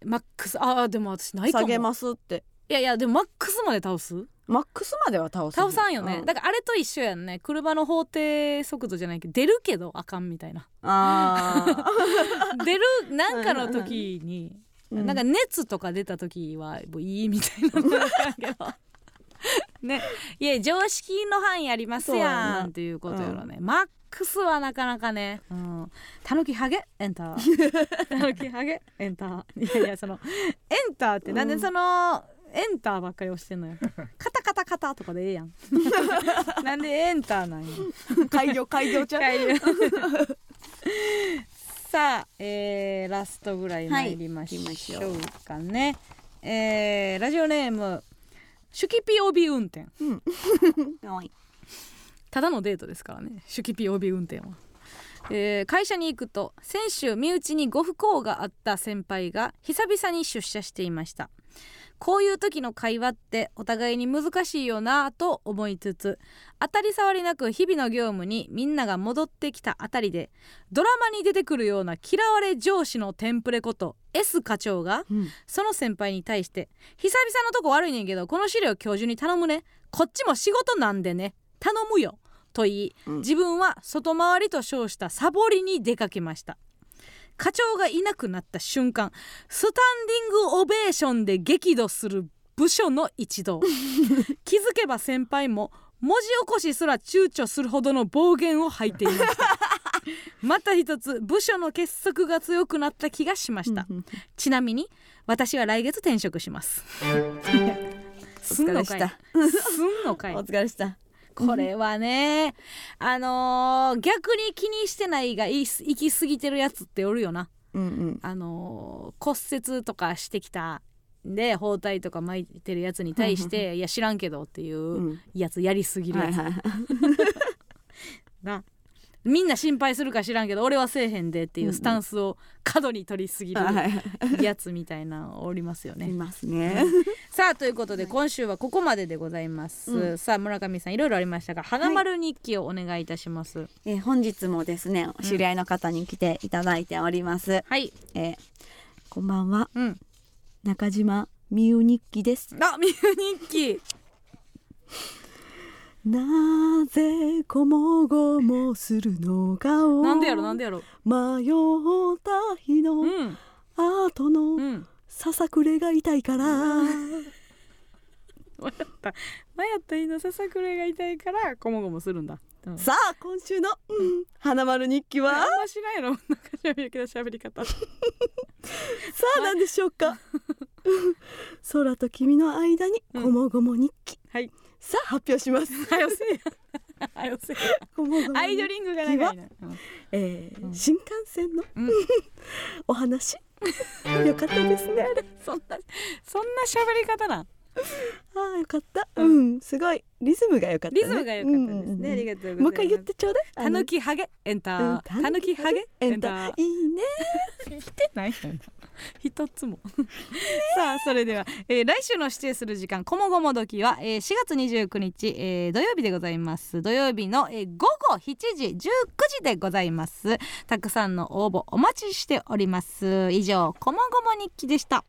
マックス。あーでも私ないかも。下げますって。いやいやでもマックスまで倒す？マックスまでは倒す。倒さんよね、うだからあれと一緒やんね。車の法定速度じゃないけど出るけどあかんみたいな。あ 出るなんかの時に、うん。なんか熱とか出た時はもういいみたいなのなんかけど。ね。いや常識の範囲ありますやんっていうことやろね、マックスはなかなかね。うん。たぬきハゲ？エンター。たぬきハゲ？エンター。いやいやそのエンターってなんでその、エンターばっかり押してんのよ。カタカタカタとかでええやん。なんでエンターなんや。あ開業開業ちゃうさあ、えーラストぐらい参りましょうかね、えーラジオネームシュキピ帯運転。かわいい。ただのデートですからねシュキピ帯運転は、えー会社に行くと先週身内にご不幸があった先輩が久々に出社していましたこういう時の会話ってお互いに難しいよなぁと思いつつ当たり障りなく日々の業務にみんなが戻ってきたあたりでドラマに出てくるような嫌われ上司のテンプレこと S 課長がうん。その先輩に対して「久々のとこ悪いねんけどこの資料今日中に頼むね。こっちも仕事なんでね。頼むよ」と言い、うん。自分は外回りと称したサボりに出かけました課長がいなくなった瞬間スタンディングオベーションで激怒する部署の一同。気づけば先輩も文字起こしすら躊躇するほどの暴言を吐いていました。また一つ部署の結束が強くなった気がしました、ちなみに私は来月転職します。すんのかいお疲れした。すんのかい。お疲れしたこれはねあのー逆に気にしてないがい行き過ぎてるやつっておるよな。うんうん。あのー骨折とかしてきたんで包帯とか巻いてるやつに対して「いや知らんけど」っていううん。やつやりすぎるやつ、なみんな心配するか知らんけど俺はせえへんでっていうスタンスを過度に取りすぎるはいはいやつみたいなのおりますよねい。ますねさあということで今週はここまででございます。うんさあ村上さんいろいろありましたが花丸日記をお願いいたします。えー本日もですねお知り合いの方に来ていただいております、はい。えーこんばんはうん。中島みゆ日記ですあみゆ日記。なぜこもごもするのかをなんでやろなんでやろ。迷った日のうん。後のうん。ささくれが痛いから。笑った。迷った胃のささくれが痛いからこもごもするんだ、うん、さあ今週の、うん、花丸日記は？あんましないやろなんか喋るけど喋り方。さあ何でしょうか？空と君の間にうん。こもごも日記、はいさあ発表します。はよせはよせアイドリングが長いな、うん。えーうん。新幹線の、うん。お話？よかったですね。そんなそんな喋り方なん？あーよかった。ううん。ん、すごい。リズムが良かったね。リズムが良かったですね、ありががとうございます。もう一回言ってちょうだい。たぬきハゲエンター。たぬきハゲエンター。いいね。来てない？一つも。さあそれでは、えー来週の指定する時間こもごも時は、えー4月29日、えー土曜日でございます。土曜日の、えー午後7時19時でございます。たくさんの応募お待ちしております。以上こもごも日記でした。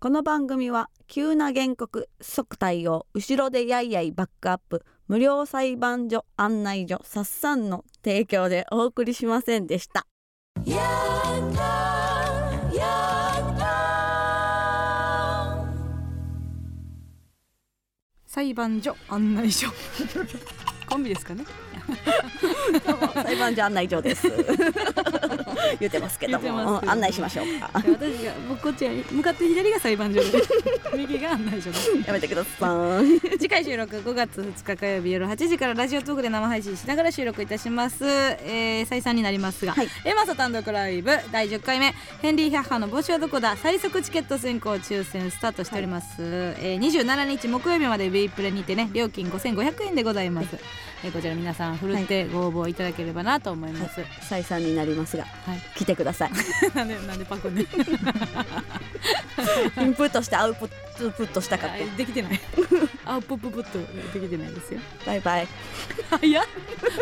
この番組は急な原告即対応後ろでやいやいバックアップ無料裁判所案内所さっさんの提供でお送りしませんでした。裁判所案内所。コンビですかね。裁判所案内所です 言ってますけども。案内しましょうか。私が僕こっちに向かって左が裁判所で 右が案内所です。やめてください。次回収録5月2日火曜日夜8時からラジオトークで生配信しながら収録いたします、えー、再三になりますが、はい。エマソ単独ライブ第10回目ヘンリー・ヒャッハーの募集はどこだ最速チケット先行抽選スタートしております、えー、27日木曜日まで B プレにてね料金5500円でございます、えーこちら皆さんふるってご応募いただければなと思います、再三になりますがはい。来てください。なんでなんでパクね インプットしてアウトプットしたかったできてない。アウプププッとできてないですよ。バイバイ。早っ。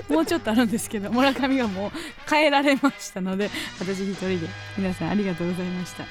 もうちょっとあるんですけど村上がもう帰られましたので私一人で皆さんありがとうございました